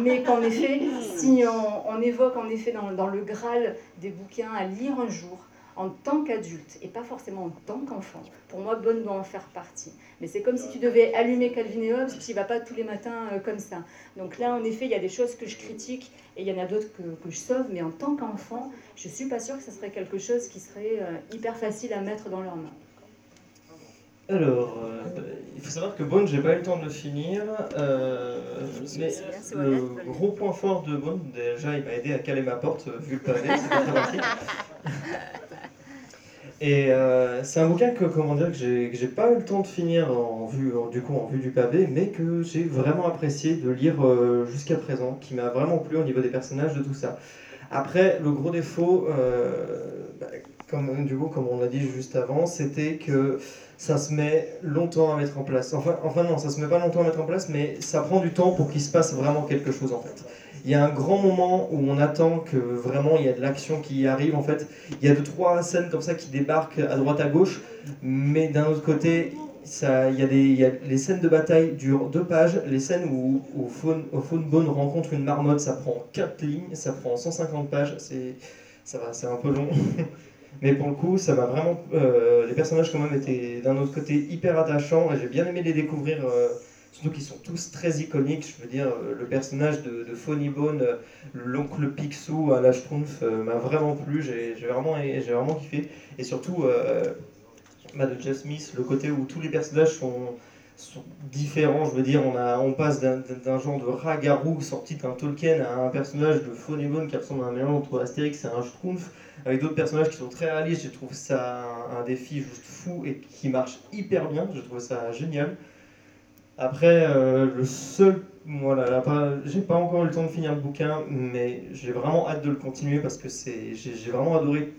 mais qu'en effet, si on, on évoque en effet dans, dans le Graal des bouquins à lire un jour, en tant qu'adulte et pas forcément en tant qu'enfant, pour moi, Bonne doit en faire partie. Mais c'est comme si tu devais allumer Calvin et Hobbes, tu n'y vas pas tous les matins euh, comme ça. Donc là, en effet, il y a des choses que je critique et il y en a d'autres que, que je sauve, mais en tant qu'enfant, je suis pas sûre que ce serait quelque chose qui serait euh, hyper facile à mettre dans leurs mains. Alors, euh, il faut savoir que Bone, j'ai pas eu le temps de le finir. euh, mais le gros point fort de Bone, déjà, il m'a aidé à caler ma porte, vu le pavé, c'était. Et euh, c'est un bouquin que, comment dire, que j'ai pas eu le temps de finir en vue, du coup, en vue du pavé, mais que j'ai vraiment apprécié de lire euh, jusqu'à présent, qui m'a vraiment plu au niveau des personnages, de tout ça. Après, le gros défaut, euh, bah, comme, du coup, comme on l'a dit juste avant, c'était que ça se met longtemps à mettre en place. Enfin, enfin non, ça se met pas longtemps à mettre en place, mais ça prend du temps pour qu'il se passe vraiment quelque chose en fait. Il y a un grand moment où on attend que vraiment il y a de l'action qui arrive en fait. Il y a deux trois scènes comme ça qui débarquent à droite à gauche, mais d'un autre côté, ça, il y a des, il y a, les scènes de bataille durent deux pages. Les scènes où, où Faune, Bone rencontre une marmotte, ça prend quatre lignes, ça prend 150 pages. C'est, ça va, c'est un peu long. Mais pour le coup, ça m'a vraiment. euh, les personnages, quand même, étaient d'un autre côté hyper attachants et j'ai bien aimé les découvrir. euh, surtout qu'ils sont tous très iconiques. Je veux dire, euh, le personnage de, de Phony Bone, euh, l'oncle Picsou à la Schtroumpf, euh, m'a vraiment plu. J'ai vraiment, vraiment kiffé. Et surtout, euh, de Jeff Smith, le côté où tous les personnages sont, sont différents. Je veux dire, on, a, on passe d'un- d'un genre de ragarou sorti d'un Tolkien à un personnage de Phonebone qui ressemble à un mélange entre Astérix et un Schtroumpf, avec d'autres personnages qui sont très réalistes. Je trouve ça un, un défi juste fou et qui marche hyper bien. Je trouve ça génial. Après, euh, le seul. Voilà, j'ai pas encore eu le temps de finir le bouquin, mais j'ai vraiment hâte de le continuer parce que c'est, j'ai vraiment adoré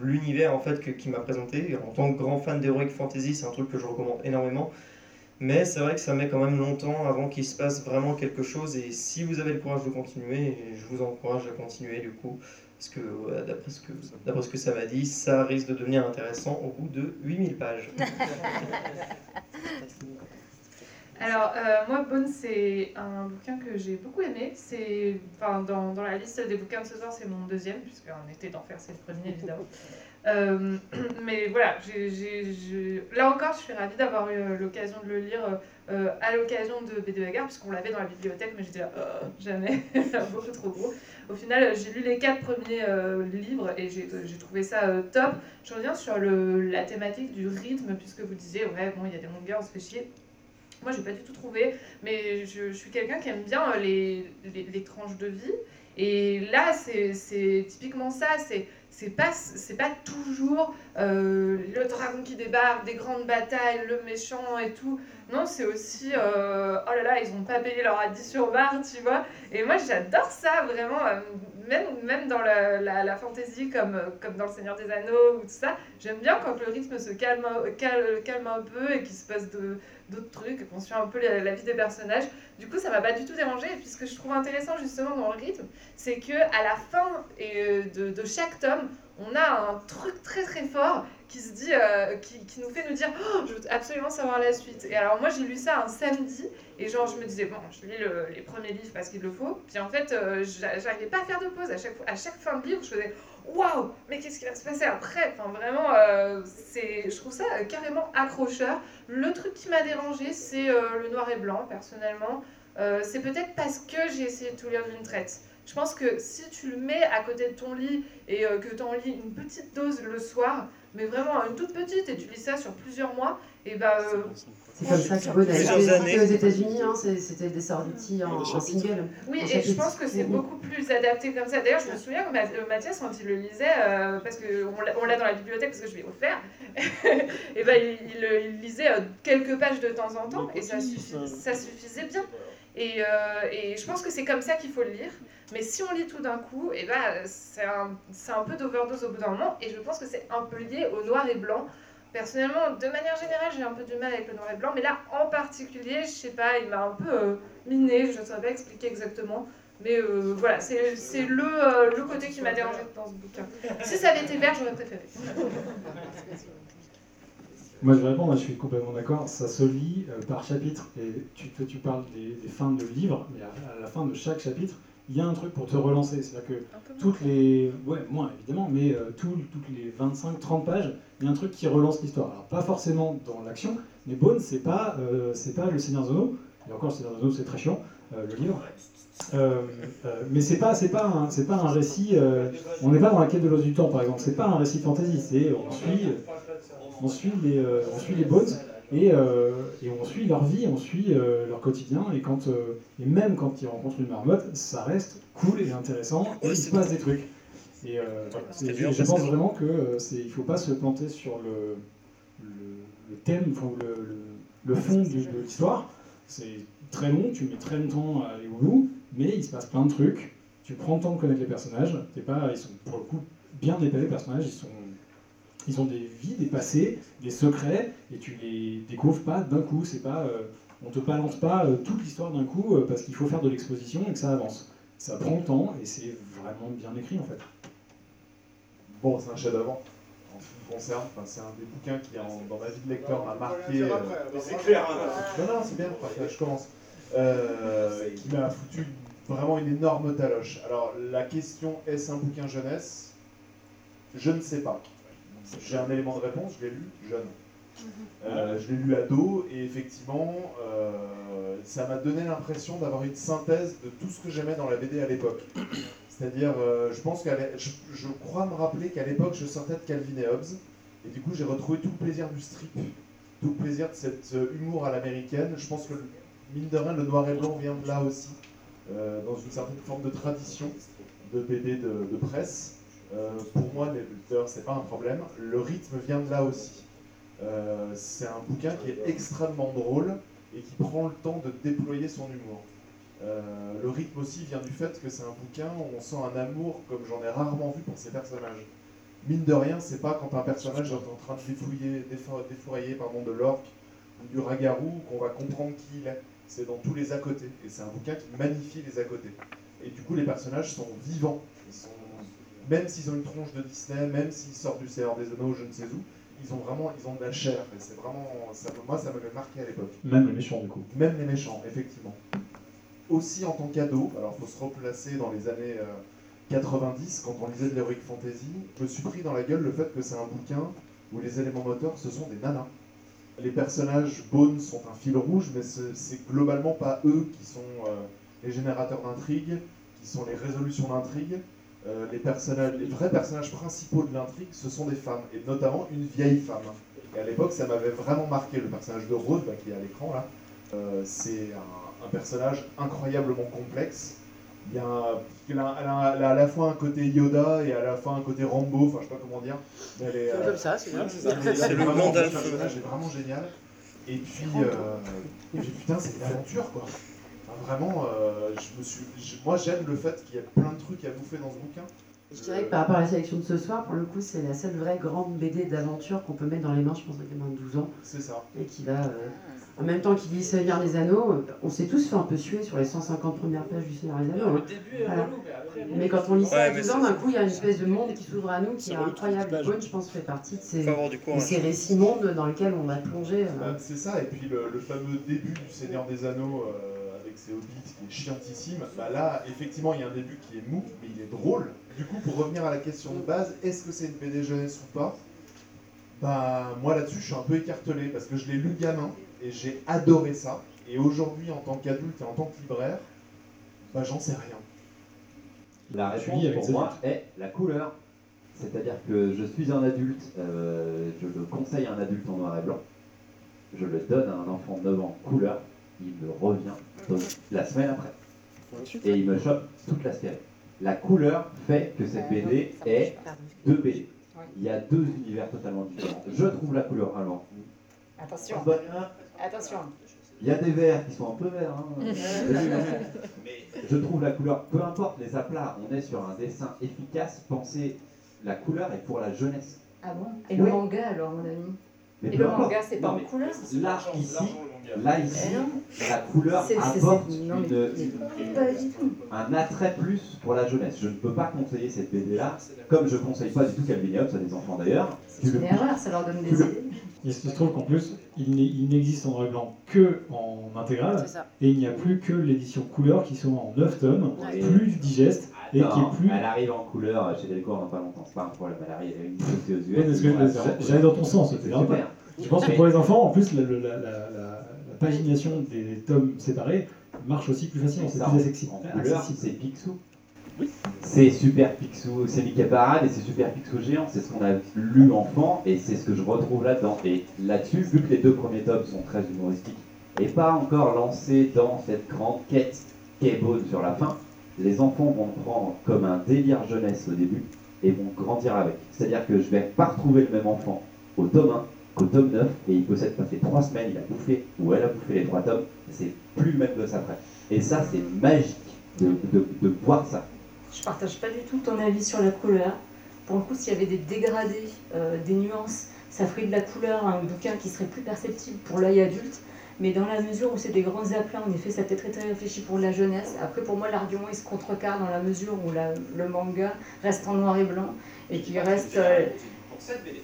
l'univers en fait qu'il m'a présenté. En tant que grand fan d'Heroic Fantasy, c'est un truc que je recommande énormément. Mais c'est vrai que ça met quand même longtemps avant qu'il se passe vraiment quelque chose. Et si vous avez le courage de continuer, je vous encourage à continuer du coup. Parce que d'après ce que, d'après ce que ça m'a dit, ça risque de devenir intéressant au bout de 8000 pages. Alors, euh, moi, Bone, c'est un bouquin que j'ai beaucoup aimé. C'est, enfin, dans, dans la liste des bouquins de ce soir, c'est mon deuxième, puisqu'un été d'enfer, c'est le premier, évidemment. Euh, mais voilà, là encore, je suis ravie d'avoir eu euh, l'occasion de le lire euh, à l'occasion de BD Bagarre, puisqu'on l'avait dans la bibliothèque, mais j'étais là, Euh, jamais, beaucoup trop gros. Au final, j'ai lu les quatre premiers euh, livres et j'ai trouvé ça top. Je reviens sur le, la thématique du rythme, puisque vous disiez, ouais, bon, il y a des longueurs, on se fait chier. Moi, j'ai pas du tout trouvé, mais je, suis quelqu'un qui aime bien euh, les, les, tranches de vie. Et là, c'est typiquement ça. C'est c'est pas pas toujours euh, le dragon qui débarque, des grandes batailles, le méchant et tout. Non, c'est aussi euh, oh là là, ils ont pas payé leur addition au bar, tu vois. Et moi, j'adore ça vraiment. même même dans la, la, fantasy comme comme dans le Seigneur des Anneaux ou tout ça. J'aime bien quand le rythme se calme calme, calme un peu et qu'il se passe de d'autres trucs, qu'on suit un peu la, la vie des personnages. Du coup, ça m'a pas du tout dérangé. Et puis, ce que je trouve intéressant justement dans le rythme, c'est que à la fin euh, de, de chaque tome, on a un truc très très fort qui se dit, euh, qui, qui nous fait nous dire, oh, je veux absolument savoir la suite. Et alors moi, j'ai lu ça un samedi et genre je me disais bon, je lis le- les premiers livres parce qu'il le faut. Puis en fait, euh, j'a- j'arrivais pas à faire de pause. À chaque à chaque fin de livre, je faisais waouh, mais qu'est-ce qui va se passer après? Enfin vraiment, euh, c'est, je trouve ça euh, carrément accrocheur. Le truc qui m'a dérangé, c'est euh, le noir et blanc, personnellement. C'est peut-être parce que j'ai essayé de tout lire d'une traite. Je pense que si tu le mets à côté de ton lit et que tu en lis une petite dose le soir, mais vraiment une toute petite, et tu lis ça sur plusieurs mois, et bah. euh, C'est comme ça que Bone a été aux États-unis, hein, c'était des sorties en, en single. Oui, en et je pense que c'est beaucoup plus adapté comme ça. D'ailleurs, je me souviens que euh, Mathias, quand il le lisait, euh, parce qu'on l'a on l'a dans la bibliothèque parce que je l'ai offert, et ben, il, il- il lisait euh, quelques pages de temps en temps et ça, suffi- ça suffisait bien. Et, euh, et je pense que c'est comme ça qu'il faut le lire. Mais si on lit tout d'un coup, et ben, c'est un, peu d'overdose au bout d'un moment. Et je pense que c'est un peu lié au noir et blanc. Personnellement, de manière générale, j'ai un peu du mal avec le noir et blanc, mais là en particulier, je sais pas, il m'a un peu euh, miné, je ne saurais pas expliquer exactement. Mais euh, voilà, c'est euh, le côté qui m'a dérangé dans ce bouquin. Si ça avait été vert, j'aurais préféré. Moi, je vais répondre, je suis complètement d'accord. Ça se lit par chapitre. Et tu, tu parles des, fins de livres, mais à la fin de chaque chapitre, il y a un truc pour te relancer. C'est-à-dire que toutes les. Ouais, moins évidemment, mais euh, tout- toutes les 25-30 pages, il y a un truc qui relance l'histoire. Alors, pas forcément dans l'action, mais Bone, c'est pas, euh, c'est pas le Seigneur Anneaux. Et encore, le Seigneur Anneaux, c'est très chiant, euh, le livre. Mais c'est pas, c'est pas, un, c'est pas un récit. on n'est pas dans la quête de l'os du temps, par exemple. C'est pas un récit fantasy. C'est on suit, on suit les, on suit les Bones et, euh, et on suit leur vie, on suit euh, leur quotidien. Et quand, euh, et même quand ils rencontrent une marmotte, ça reste cool et intéressant. Et il se passe des trucs. Et euh, bien je, pense vraiment que euh, il faut pas se planter sur le, le, le thème, enfin, le, fond du- de l'histoire. C'est très long, tu mets très longtemps à aller au bout, mais il se passe plein de trucs. Tu prends le temps de connaître les personnages. T'es pas, ils sont pour le coup bien épais les personnages. Ils sont, ils ont des vies, des passés, des secrets, et tu les découvres pas d'un coup. C'est pas, euh, on te balance pas euh, toute l'histoire d'un coup euh, parce qu'il faut faire de l'exposition et que ça avance. Ça prend le temps et c'est vraiment bien écrit en fait. Bon, c'est un chef-d'œuvre en ce qui me concerne. Enfin, c'est un des bouquins qui, en- dans ma vie de lecteur, m'a marqué. c'est clair, hein. Non, non, c'est bien, enfin, je commence. Euh, qui m'a foutu vraiment une énorme taloche. Alors, la question est-ce un bouquin jeunesse? Je ne sais pas. J'ai un élément de réponse, je l'ai lu jeune. Euh, je l'ai lu ado et effectivement, euh, ça m'a donné l'impression d'avoir une synthèse de tout ce que j'aimais dans la BD à l'époque. C'est-à-dire, euh, je pense qu'à je, je crois me rappeler qu'à l'époque, je sortais de Calvin et Hobbes Et du coup, j'ai retrouvé tout le plaisir du strip, tout le plaisir de cet humour à l'américaine. Je pense que, mine de rien, le noir et blanc vient de là aussi, dans une certaine forme de tradition de BD de, de presse. Euh, pour moi, d'ailleurs, c'est pas un problème. Le rythme vient de là aussi. Euh, c'est un bouquin qui est extrêmement drôle et qui prend le temps de déployer son humour. Euh, le rythme aussi vient du fait que c'est un bouquin où on sent un amour comme j'en ai rarement vu pour ces personnages. Mine de rien, c'est pas quand un personnage est en train de défouiller, défo- défourailler pardon, de l'orque ou du ragarou qu'on va comprendre qui il est. C'est dans tous les à côté. Et c'est un bouquin qui magnifie les à côté. Et du coup, les personnages sont vivants. Ils sont, même s'ils ont une tronche de Disney, même s'ils sortent du Seigneur des Anneaux, je ne sais où, ils ont vraiment, ils ont de la chair. Et c'est vraiment, ça, moi, ça m'avait marqué à l'époque. Même les méchants, du coup. Même les méchants, effectivement. Aussi en tant qu'ado, alors il faut se replacer dans les années euh, 90, quand on lisait de l'Heroic Fantasy, je me suis pris dans la gueule le fait que c'est un bouquin où les éléments moteurs, ce sont des nanas. Les personnages Bones sont un fil rouge, mais ce- c'est globalement pas eux qui sont euh, les générateurs d'intrigue, qui sont les résolutions d'intrigue. Euh, les, personnages, les vrais personnages principaux de l'intrigue, ce sont des femmes, et notamment une vieille femme. Et à l'époque, ça m'avait vraiment marqué. Le personnage de Rose, bah, qui est à l'écran là, euh, c'est un, un personnage incroyablement complexe. Il y a un- elle, a, elle a- elle a à la fois un côté Yoda et à la fois un côté Rambo, enfin je sais pas comment dire. Mais elle est, C'est comme ça, c'est bien. C'est le personnage est vraiment génial. Et puis, euh, et puis, putain, c'est une aventure quoi. Vraiment, euh, je me suis, je- moi j'aime le fait qu'il y ait plein de trucs à bouffer dans ce bouquin. Je dirais que par rapport à la sélection de ce soir, pour le coup, c'est la seule vraie grande BD d'aventure qu'on peut mettre dans les mains, je pense, d'un gamin de 12 ans. C'est ça. Et qui va, euh, en même temps qu'il lit Seigneur des Anneaux, euh, on s'est tous fait un peu suer sur les 150 premières pages du Seigneur des Anneaux. Le hein. début est Voilà. relou, mais après. Mais quand on lit ça à mais 12 ans, d'un coup, il y a une espèce de monde qui s'ouvre à nous, qui est incroyable. Bone, je pense, fait partie de ces, de récits mondes dans lesquels on va plonger. euh. Bah, c'est ça, et puis le, le fameux début du Seigneur des Anneaux euh, avec ses hobbits qui est chiantissime, bah là, effectivement, il y a un début qui est mou, mais il est drôle. Du coup, pour revenir à la question de base, est-ce que c'est une BD jeunesse ou pas? Bah, moi là-dessus, je suis un peu écartelé parce que je l'ai lu gamin et j'ai adoré ça. Et aujourd'hui, en tant qu'adulte et en tant que libraire, bah, j'en sais rien. La réponse pour moi est la couleur. C'est-à-dire que je suis un adulte, euh, je le conseille à un adulte en noir et blanc, je le donne à un enfant de 9 ans couleur, il me revient donc, la semaine après. Et il me chope toute la série. La couleur fait que cette BD est deux BD. Il y a deux univers totalement différents. Je trouve la couleur alors. Attention. Attention. Il y a des verts qui sont un peu verts. hein. Je trouve la couleur, peu importe les aplats, on est sur un dessin efficace. Pensez, la couleur est pour la jeunesse. Ah bon? Et le manga alors, mon ami? Mais Et le importe. manga, c'est pas en couleur? Là, ici, là, ici, Eh non. la couleur apporte une- du un attrait plus pour la jeunesse. Je ne peux pas conseiller cette BD-là, comme je ne conseille pas du tout Calvin Hobbes à des enfants d'ailleurs. C'est une erreur, ça leur donne des idées. Il se trouve qu'en plus, il n'existe en noir et blanc que en intégrale, et il n'y a plus que l'édition couleur qui sont en 9 tomes, Ouais. plus digeste, et qui est plus. Elle arrive en couleur chez Delcourt dans pas longtemps, c'est pas un problème. Elle arrive, elle est une aux US. J'allais dans ton sens, peu- super. Je pense que pour les enfants, en plus, la, la- la- la- la pagination des tomes séparés marche aussi plus facilement, c'est plus accessible. C'est Picsou. C'est super Picsou, c'est Mickey Parade et c'est super Picsou géant. C'est ce qu'on a lu enfant et c'est ce que je retrouve là-dedans. Et là-dessus, vu que les deux premiers tomes sont très humoristiques et pas encore lancés dans cette grande quête qu'est Bone sur la fin, les enfants vont le prendre comme un délire jeunesse au début et vont grandir avec. C'est-à-dire que je vais pas retrouver le même enfant au tome 1 qu'au tome 9 et il peut s'être passé 3 semaines, il a bouffé ou elle a bouffé les 3 tomes, c'est plus le même gosse après. Et ça, c'est magique de, de, de voir ça. Je partage pas du tout ton avis sur la couleur. Pour le coup, s'il y avait des dégradés, euh, des nuances, ça ferait de la couleur un bouquin qui serait plus perceptible pour l'œil adulte. Mais dans la mesure où c'est des grands aplats, en effet, ça peut être très très réfléchi pour la jeunesse. Après, pour moi, l'argument il se contrecarre dans la mesure où la- le manga reste en noir et blanc et qu'il reste. euh, Pour cette BD.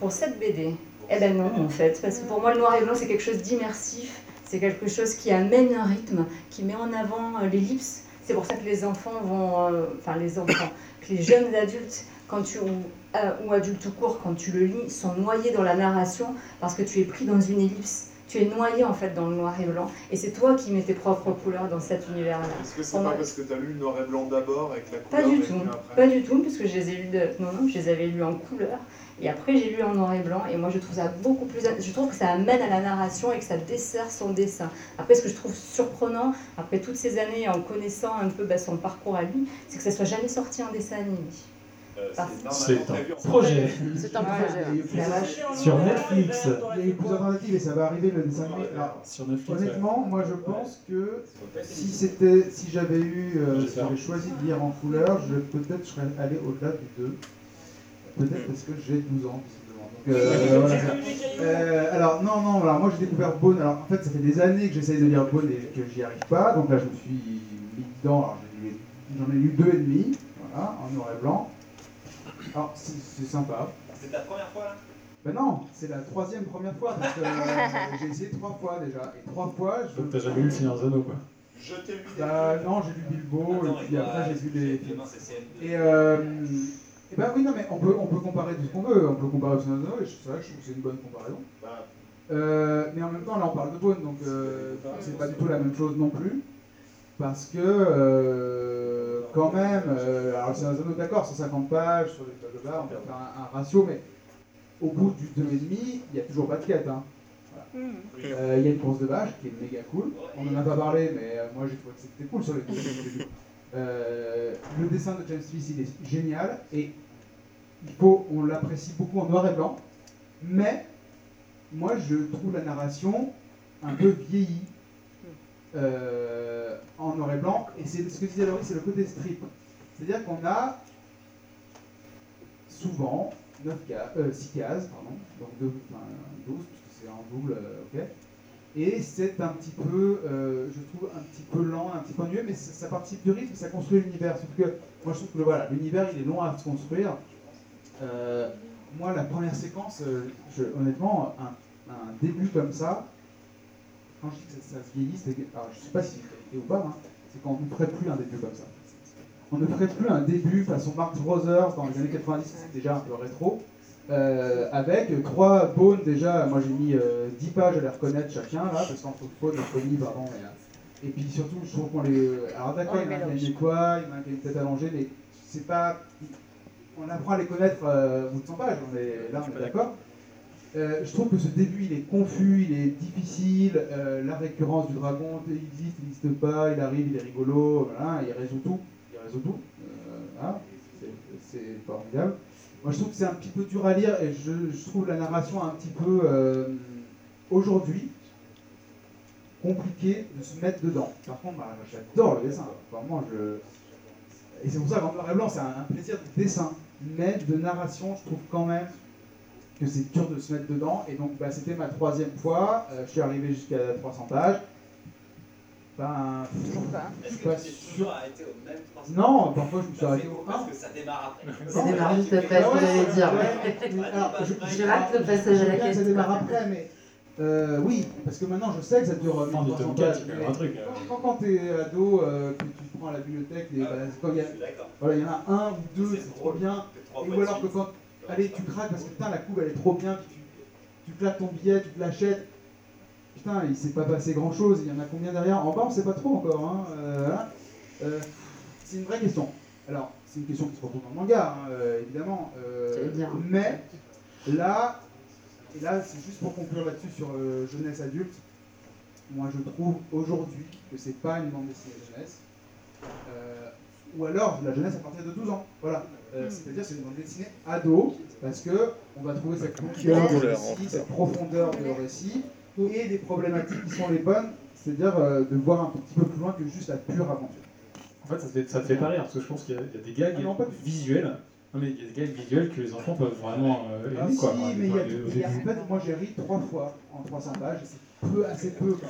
pour cette BD Eh ben non, en fait, parce que pour moi, le noir et blanc, c'est quelque chose d'immersif, c'est quelque chose qui amène un rythme, qui met en avant euh, l'ellipse. C'est pour ça que les enfants vont, euh, enfin les enfants, que les jeunes adultes, quand tu, ou, euh, ou adultes tout court, quand tu le lis, sont noyés dans la narration parce que tu es pris dans une ellipse. Tu es noyé en fait dans le noir et blanc, et c'est toi qui mets tes propres couleurs dans cet univers-là. Est-ce que c'est pas parce que tu as lu le noir et blanc d'abord et que la Pas couleur du est tout, après pas du tout, puisque je les ai lus de... non, non, je les avais lus en couleur, et après j'ai lu en noir et blanc, et moi je trouve ça beaucoup plus, je trouve que ça amène à la narration et que ça dessert son dessin. Après, ce que je trouve surprenant, après toutes ces années en connaissant un peu bah, son parcours à lui, c'est que ça soit jamais sorti en dessin animé. Parce- C'est un projet. C'est un projet. Sur Netflix. Il y a eu plusieurs tentatives et ça va arriver le dessin animé. Alors, Sur Netflix. honnêtement, moi je pense que si c'était, si j'avais eu, euh, si j'avais choisi de lire en couleur, je peut-être serais allé au-delà du 2. Peut-être parce que j'ai 12 ans, euh, voilà. Euh, alors non, non, alors moi j'ai découvert Bone. Alors en fait, ça fait des années que j'essaye de lire Bone et que j'y arrive pas. Donc là, je me suis mis dedans. Alors j'en ai lu deux et demi, voilà, en noir et blanc. Alors c'est c'est sympa. C'est ta première fois là? Ben non, c'est la troisième première fois parce que euh, j'ai essayé trois fois déjà. Et trois fois, je. Donc t'as jamais lu le Seigneur Anneaux quoi? Je t'ai lu des Bah non, j'ai lu Bilbo Attends, et puis après j'ai vu les films. Demain, c'est CM2. Et euh, et ben oui, non mais on peut, on peut comparer tout ce qu'on veut. On peut comparer au Seigneur Anneaux et c'est vrai que je trouve que c'est une bonne comparaison. Bah, Euh, mais en même temps, là on parle de Bone, donc euh, c'est pas du tout la même chose non plus. Parce que, euh, quand même, euh, alors des Anneaux, d'accord, 150 pages sur les blablabla, on peut faire un, un ratio, mais au bout du 2,5, il n'y a toujours pas de quête. Hein. Voilà. Euh, Il y a une course de vache qui est méga cool. On n'en a pas parlé, mais euh, moi j'ai trouvé que c'était cool sur les courses. Euh, le dessin de James Smith il est génial et il faut, on l'apprécie beaucoup en noir et blanc, mais moi je trouve la narration un peu vieillie euh, en noir et blanc et c'est ce que disait Laurie, c'est le côté strip. C'est-à-dire qu'on a souvent 9 ca- euh, 6 cases, pardon, donc deux, enfin, 12, puisque c'est en double, euh, ok. Et c'est un petit peu, euh, je trouve, un petit peu lent, un petit peu ennuyeux, mais ça, participe du rythme, ça construit l'univers. Sauf que moi je trouve que voilà, l'univers il est long à se construire. Moi la première séquence, honnêtement, un début comme ça, quand je dis que ça, ça se vieillit, c'est alors je sais pas si c'est ou pas, hein, c'est qu'on ne ferait plus un début comme ça. On ne ferait plus un début façon Marx Brothers dans les années 90, c'est déjà un peu rétro, euh, avec trois bones déjà, moi j'ai mis euh, 10 pages à les reconnaître chacun, là, parce qu'entre faune et phonie, pardon, et, euh, et puis surtout, je trouve qu'on les... Alors d'accord, il y en a qui quoi, il y en a qui a une tête allongée, mais c'est pas... On apprend à les connaître euh, au bout de 100 pages, on est, là on est d'accord. Euh, je trouve que ce début il est confus, il est difficile, euh, la récurrence du dragon, il existe, il n'existe pas, il arrive, il est rigolo, voilà, il résout tout, il résout tout, euh, voilà, c'est- formidable. Moi je trouve que c'est un petit peu dur à lire et je, trouve la narration un petit peu, euh, aujourd'hui, compliqué de se mettre dedans. Par contre, bah, j'adore le dessin, vraiment je... Et c'est pour ça qu'en noir et blanc c'est un plaisir de dessin, mais de narration je trouve quand même que c'est dur de se mettre dedans. Et donc, bah, c'était ma troisième fois. Euh, je suis arrivé jusqu'à 300 pages. Ben, Toujours pas. Est-ce que tu t'es sûr. toujours arrêté au même 300 Non, parfois je me suis arrêté au cool 1. parce que ça démarre après. Ça démarre juste après, ce que j'allais dire. Alors, je, rate le passage à la quête. Ça démarre après, mais euh, oui, parce que maintenant je sais que ça dure euh, Fin du 1300 tome 4, pages. un truc, euh. Quand, quand t'es ado, euh, que tu prends à la bibliothèque, les, bah, quand il y a, D'accord. voilà, il y en a un ou deux, C'est trop bien. Ou alors que quand, allez, tu craques parce que putain la couve elle est trop bien, puis tu, tu claques ton billet, tu te l'achètes. Putain, il s'est pas passé grand chose, il y en a combien derrière? En bas, on sait pas trop encore. Hein. euh, voilà. Euh, c'est une vraie question. Alors, c'est une question qui se retrouve dans le manga, hein, euh, évidemment. mais là, et là, c'est juste pour conclure là-dessus sur jeunesse adulte. Moi, je trouve aujourd'hui que c'est pas une bande dessinée jeunesse. Euh, ou alors la jeunesse à partir de 12 ans. Voilà. Euh, C'est-à-dire c'est une bande dessinée ado, parce que on va trouver cette profondeur de récit, cette profondeur de récit, et des problématiques qui sont les bonnes, c'est-à-dire euh, de voir un petit peu plus loin que juste la pure aventure. En fait, ça te fait, ça te fait pas rire, parce que je pense qu'il y, a- il y a des gags Ah non, visuels. Non, mais il y a des gags visuels que les enfants peuvent vraiment euh, Ah si, quoi. Mais il y a, y en fait, moi j'ai ri trois fois en 300 pages, et c'est peu, assez peu. Quoi.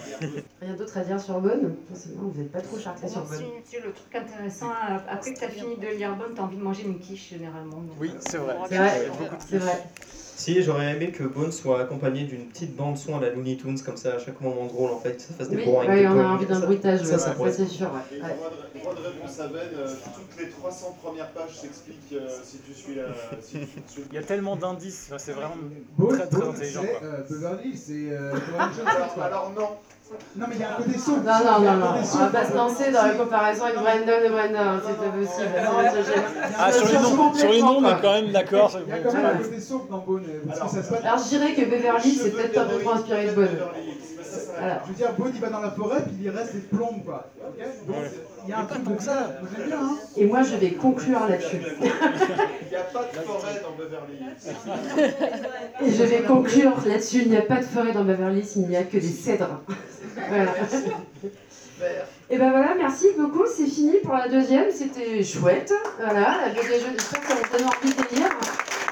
Rien d'autre à dire sur Bonne? Forcément, vous n'êtes pas trop charclé sur Bonne. si, le truc intéressant, euh, après que tu as fini de lire Bonne, tu as envie de manger une quiche généralement. donc, Oui, euh. C'est vrai, c'est vrai. Si, j'aurais aimé que Bone soit accompagné d'une petite bande-son à la Looney Tunes, comme ça, à chaque moment drôle, en fait, que ça fasse des Oui, bourrins ouais, on a envie d'un Ça- bruitage, Ça, ça ouais, ça, c'est sûr, ouais. Et Ouais. droit de, droit de réponse à Ben, euh, toutes les 300 premières pages s'expliquent euh, si tu suis la. si tu suis le- Il y a tellement d'indices, enfin, c'est vraiment Bone, très très Bone, intelligent. c'est quoi. euh, Beverly c'est euh, alors non. Non, mais il y a un côté sombre. Non, non, non, non, on va pas se lancer dans la comparaison avec Brandon et Brandon, c'est pas possible. Ah, sur les noms, sur les noms, on est quand même d'accord. Il y a quand même un côté sombre dans Bone, parce que ça se passe. Alors je dirais que Beverly, c'est peut-être un peu trop inspiré de Bone. Voilà. Je veux dire, Bone il va dans la forêt, puis il reste des plombes, quoi. Donc, il y a un truc comme ça. J'aime bien, hein. Et moi, je vais conclure là-dessus. Il n'y a pas de forêt dans Beverly Hills. Et je vais conclure là-dessus. Il n'y a pas de forêt dans Beverly Hills, il n'y a que des cèdres. Voilà. Et ben voilà, merci beaucoup. C'est fini pour la deuxième. C'était chouette. Voilà, la jeu, j'espère que ça vous donne envie de lire.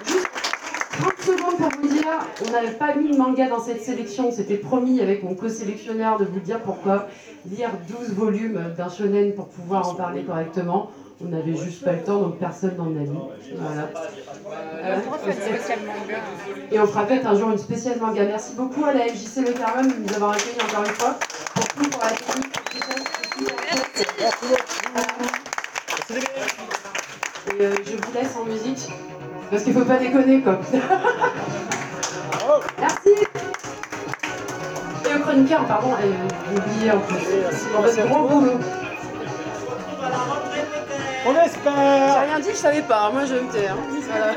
Juste 30 secondes pour vous dire, on n'avait pas mis de manga dans cette sélection. C'était promis avec mon co-sélectionneur de vous dire pourquoi lire 12 volumes d'un shonen pour pouvoir en parler correctement. On n'avait juste pas le temps, donc personne n'en a mis. Voilà. Euh, et on fera peut-être un jour une spéciale manga. Merci beaucoup à la FJC Le Carmen de nous avoir accueillis encore une fois. Pour tout, pour la technique, pour tout ça, c'est super. Et euh, je vous laisse en musique. Parce qu'il faut pas déconner quoi. Merci. Et au chroniqueur, pardon, et, j'ai oublié en plus. Pour votre gros boulot. On espère J'ai rien dit, je savais pas. Moi je me tais. hein. Voilà.